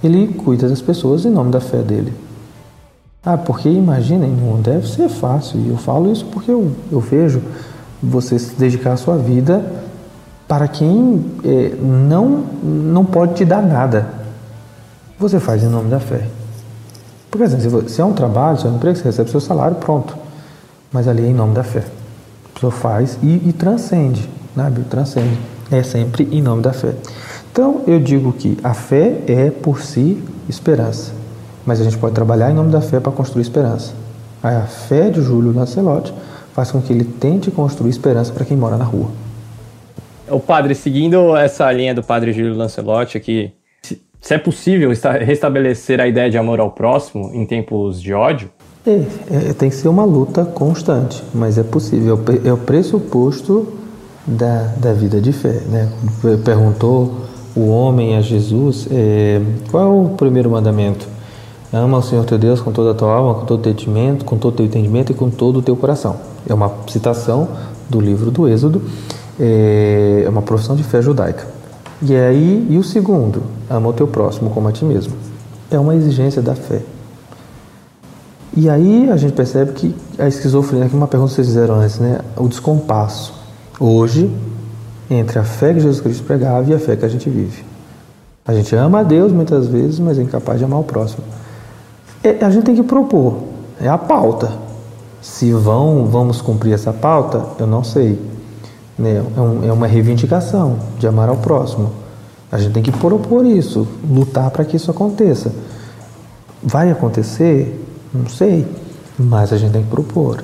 ele cuida das pessoas em nome da fé dele. Ah, porque imaginem, não deve ser fácil. E eu falo isso porque eu, eu vejo você se dedicar a sua vida para quem é, não, não pode te dar nada. Você faz em nome da fé. Porque assim, se é um trabalho, se é um emprego, você recebe seu salário, pronto. Mas ali é em nome da fé. A pessoa faz e, e transcende, sabe? Transcende é sempre em nome da fé. Então eu digo que a fé é por si esperança, mas a gente pode trabalhar em nome da fé para construir esperança. A fé de Júlio Lancelotti faz com que ele tente construir esperança para quem mora na rua. O padre, seguindo essa linha do padre Júlio Lancelotti aqui, se é possível restabelecer a ideia de amor ao próximo em tempos de ódio? É, é, tem que ser uma luta constante, mas é possível. É o pressuposto da, da vida de fé. Né? Perguntou o homem a Jesus é, qual é o primeiro mandamento? Ama o Senhor teu Deus com toda a tua alma, com todo o teu entendimento, com todo teu entendimento e com todo o teu coração. É uma citação do livro do Êxodo É uma profissão de fé judaica. E aí, e o segundo, ama o teu próximo como a ti mesmo. É uma exigência da fé. E aí a gente percebe que a esquizofrenia, que uma pergunta que vocês fizeram antes, né? O descompasso. Hoje, entre a fé que Jesus Cristo pregava e a fé que a gente vive. A gente ama a Deus muitas vezes, mas é incapaz de amar o próximo. É, a gente tem que propor, é a pauta. Se vão, vamos cumprir essa pauta, eu não sei. Né? É, um, é uma reivindicação de amar ao próximo. A gente tem que propor isso, lutar para que isso aconteça. Vai acontecer? Não sei, mas a gente tem que propor.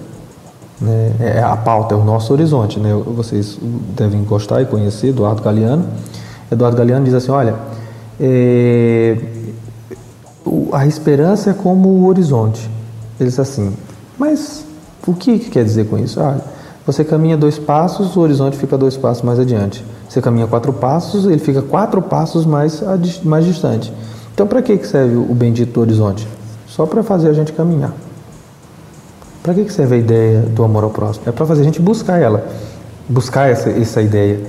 Né? É, a pauta é o nosso horizonte. Né? Vocês devem gostar e conhecer Eduardo Galeano. Eduardo Galeano diz assim: olha, é, a esperança é como o horizonte. Ele diz assim, mas o que, que quer dizer com isso? Ah, você caminha dois passos, o horizonte fica dois passos mais adiante. Você caminha quatro passos, ele fica quatro passos mais, mais distante. Então, para que serve o bendito horizonte? Só para fazer a gente caminhar. Para que serve a ideia do amor ao próximo? É para fazer a gente buscar ela, buscar essa, essa ideia.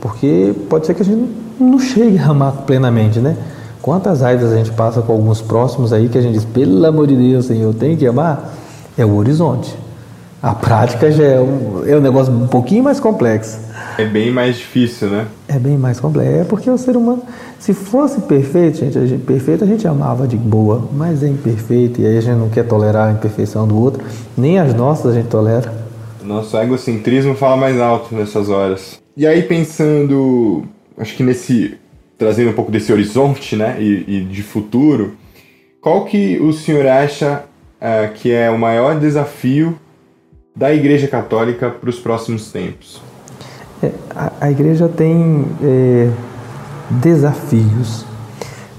Porque pode ser que a gente não chegue a amar plenamente, né? Quantas raivas a gente passa com alguns próximos aí que a gente diz, pelo amor de Deus, Senhor, tem que amar? É o horizonte. A prática já é um, é um negócio um pouquinho mais complexo. É bem mais difícil, né? É bem mais complexo. É porque o ser humano, se fosse perfeito, gente, a gente, perfeito, a gente amava de boa, mas é imperfeito e aí a gente não quer tolerar a imperfeição do outro, nem as nossas a gente tolera. Nosso egocentrismo fala mais alto nessas horas. E aí pensando, acho que nesse trazendo um pouco desse horizonte, né, e, e de futuro, qual que o senhor acha uh, que é o maior desafio da Igreja Católica para os próximos tempos? É, a, a, Igreja tem é, desafios,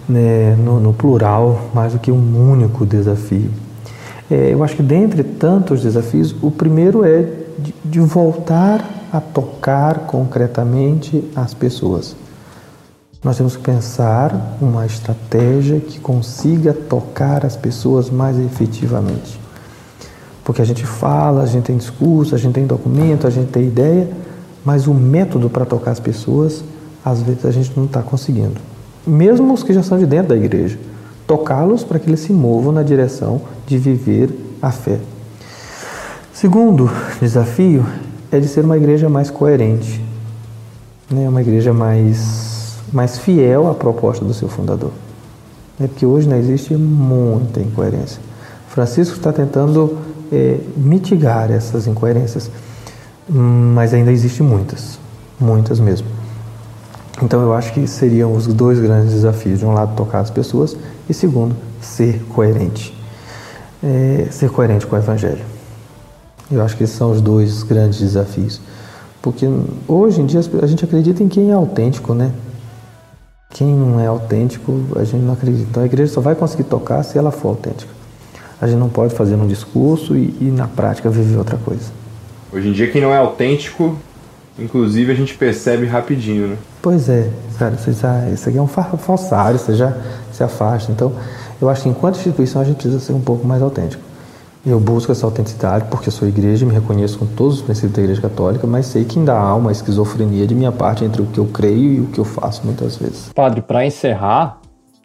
né, no, no, plural, mais do que um único desafio. É, eu acho que dentre tantos desafios, o primeiro é de, de voltar a tocar concretamente as pessoas. Nós temos que pensar uma estratégia que consiga tocar as pessoas mais efetivamente. Porque a gente fala, a gente tem discurso, a gente tem documento, a gente tem ideia, mas o método para tocar as pessoas, às vezes a gente não está conseguindo. Mesmo os que já são de dentro da igreja, tocá-los para que eles se movam na direção de viver a fé. Segundo desafio é de ser uma igreja mais coerente, né? uma igreja mais, mais fiel à proposta do seu fundador. É porque hoje não existe muita incoerência. Francisco está tentando é, mitigar essas incoerências, mas ainda existem muitas, muitas mesmo. Então eu acho que seriam os dois grandes desafios: de um lado, tocar as pessoas, e segundo, ser coerente. É, ser coerente com o Evangelho. Eu acho que esses são os dois grandes desafios. Porque hoje em dia a gente acredita em quem é autêntico, né? Quem não é autêntico, a gente não acredita. Então a igreja só vai conseguir tocar se ela for autêntica. A gente não pode fazer um discurso e, e na prática viver outra coisa. Hoje em dia, quem não é autêntico, inclusive, a gente percebe rapidinho, né? Pois é, cara, você já, isso aqui é um falsário, você já se afasta. Então, eu acho que enquanto instituição a gente precisa ser um pouco mais autêntico. Eu busco essa autenticidade porque sou igreja, me reconheço com todos os princípios da Igreja Católica, mas sei que ainda há uma esquizofrenia de minha parte entre o que eu creio e o que eu faço muitas vezes. Padre, para encerrar,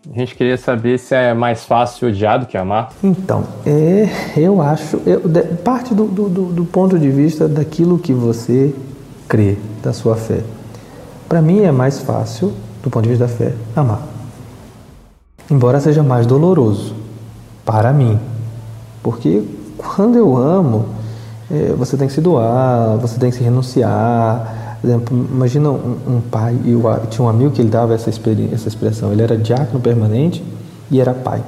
a gente queria saber se é mais fácil odiar do que amar. Então, é, eu acho, eu, de, parte do, do, do ponto de vista daquilo que você crê, da sua fé. Para mim é mais fácil, do ponto de vista da fé, amar. Embora seja mais doloroso para mim. Porque quando eu amo, é, você tem que se doar, você tem que se renunciar, por exemplo, imagina um, um pai, e tinha um amigo que ele dava essa, essa expressão, ele era diácono permanente e era pai.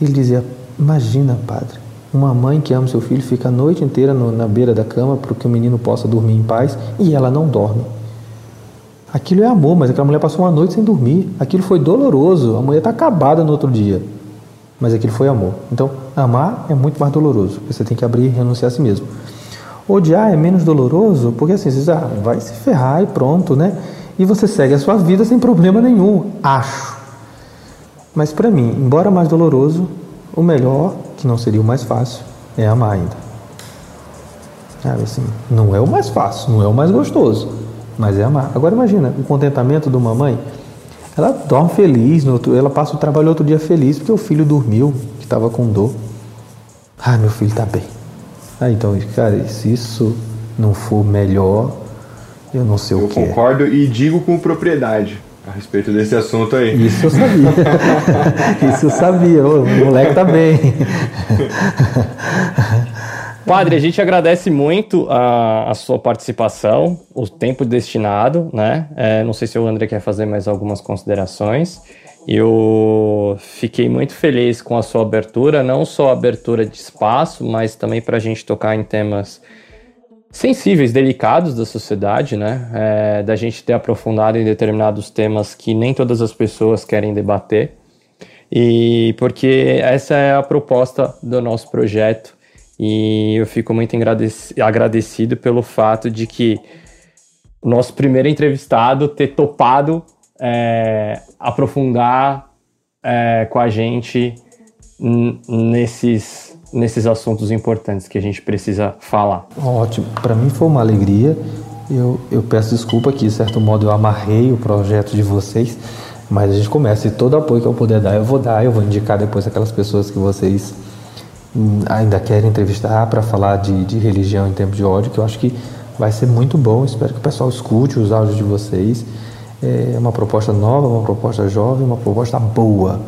Ele dizia, imagina padre, uma mãe que ama seu filho fica a noite inteira no, na beira da cama para que o menino possa dormir em paz e ela não dorme. Aquilo é amor, mas aquela mulher passou uma noite sem dormir. Aquilo foi doloroso. A mulher está acabada no outro dia. Mas aquilo foi amor. Então, amar é muito mais doloroso. Você tem que abrir e renunciar a si mesmo. Odiar é menos doloroso, porque assim, você diz, ah, vai se ferrar e pronto, né? E você segue a sua vida sem problema nenhum, acho. Mas para mim, embora mais doloroso, o melhor, que não seria o mais fácil, é amar ainda. Sabe assim, não é o mais fácil, não é o mais gostoso, mas é amar. Agora imagina o contentamento de uma mãe. Ela dorme feliz, outro, ela passa o trabalho outro dia feliz porque o filho dormiu, que estava com dor. Ah, meu filho está bem. Ah, então, cara, se isso não for melhor, eu não sei eu o que. Eu concordo e digo com propriedade a respeito desse assunto aí. Isso eu sabia. <laughs> isso eu sabia. O moleque tá bem. <laughs> Padre, a gente agradece muito a, a sua participação, o tempo destinado, né? É, não sei se o André quer fazer mais algumas considerações. Eu fiquei muito feliz com a sua abertura, não só a abertura de espaço, mas também para a gente tocar em temas sensíveis, delicados da sociedade, né? É, da gente ter aprofundado em determinados temas que nem todas as pessoas querem debater. E porque essa é a proposta do nosso projeto e eu fico muito agradecido pelo fato de que o nosso primeiro entrevistado ter topado é, aprofundar é, com a gente nesses, nesses assuntos importantes que a gente precisa falar. Ótimo, para mim foi uma alegria. Eu, eu peço desculpa que, de certo modo, eu amarrei o projeto de vocês, mas a gente começa e todo apoio que eu puder dar, eu vou dar. Eu vou indicar depois aquelas pessoas que vocês ainda querem entrevistar para falar de, de religião em tempo de ódio, que eu acho que vai ser muito bom. Espero que o pessoal escute os áudios de vocês. É uma proposta nova, uma proposta jovem, uma proposta boa.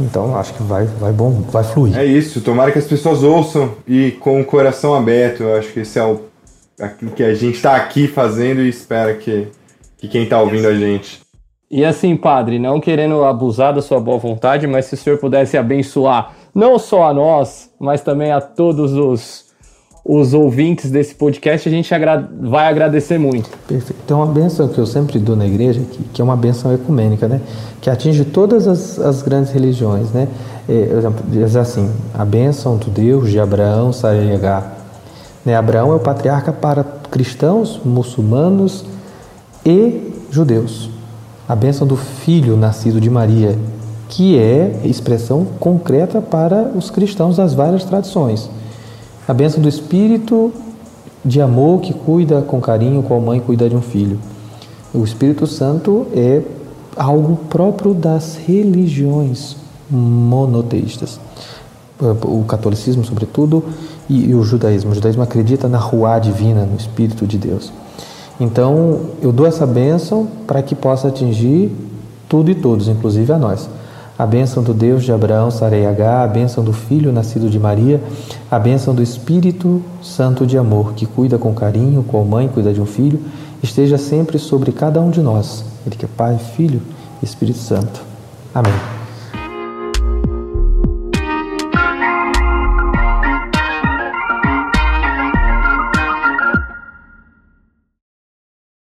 Então acho que vai, vai bom, vai fluir. É isso. Tomara que as pessoas ouçam e com o coração aberto. Eu acho que esse é o aquilo que a gente está aqui fazendo e espera que, que quem está ouvindo a gente. E assim, padre, não querendo abusar da sua boa vontade, mas se o senhor pudesse abençoar não só a nós, mas também a todos os, os ouvintes desse podcast, a gente agra vai agradecer muito. Perfeito. Tem uma benção que eu sempre dou na igreja, que, que é uma benção ecumênica, né? Que atinge todas as, as grandes religiões, né? É, assim, a bênção do Deus de Abraão, Sarayagá. Né? Abraão é o patriarca para cristãos, muçulmanos e judeus. A bênção do filho nascido de Maria, que é expressão concreta para os cristãos das várias tradições. A bênção do Espírito de amor que cuida com carinho, a mãe cuida de um filho. O Espírito Santo é algo próprio das religiões monoteístas. O catolicismo, sobretudo, e, o judaísmo. O judaísmo acredita na rua divina, no Espírito de Deus. Então, eu dou essa bênção para que possa atingir tudo e todos, inclusive a nós a bênção do Deus de Abraão, Sareiagá, a bênção do Filho nascido de Maria, a bênção do Espírito Santo de amor, que cuida com carinho, qual mãe cuida de um filho, esteja sempre sobre cada um de nós. Ele que é Pai, Filho e Espírito Santo. Amém.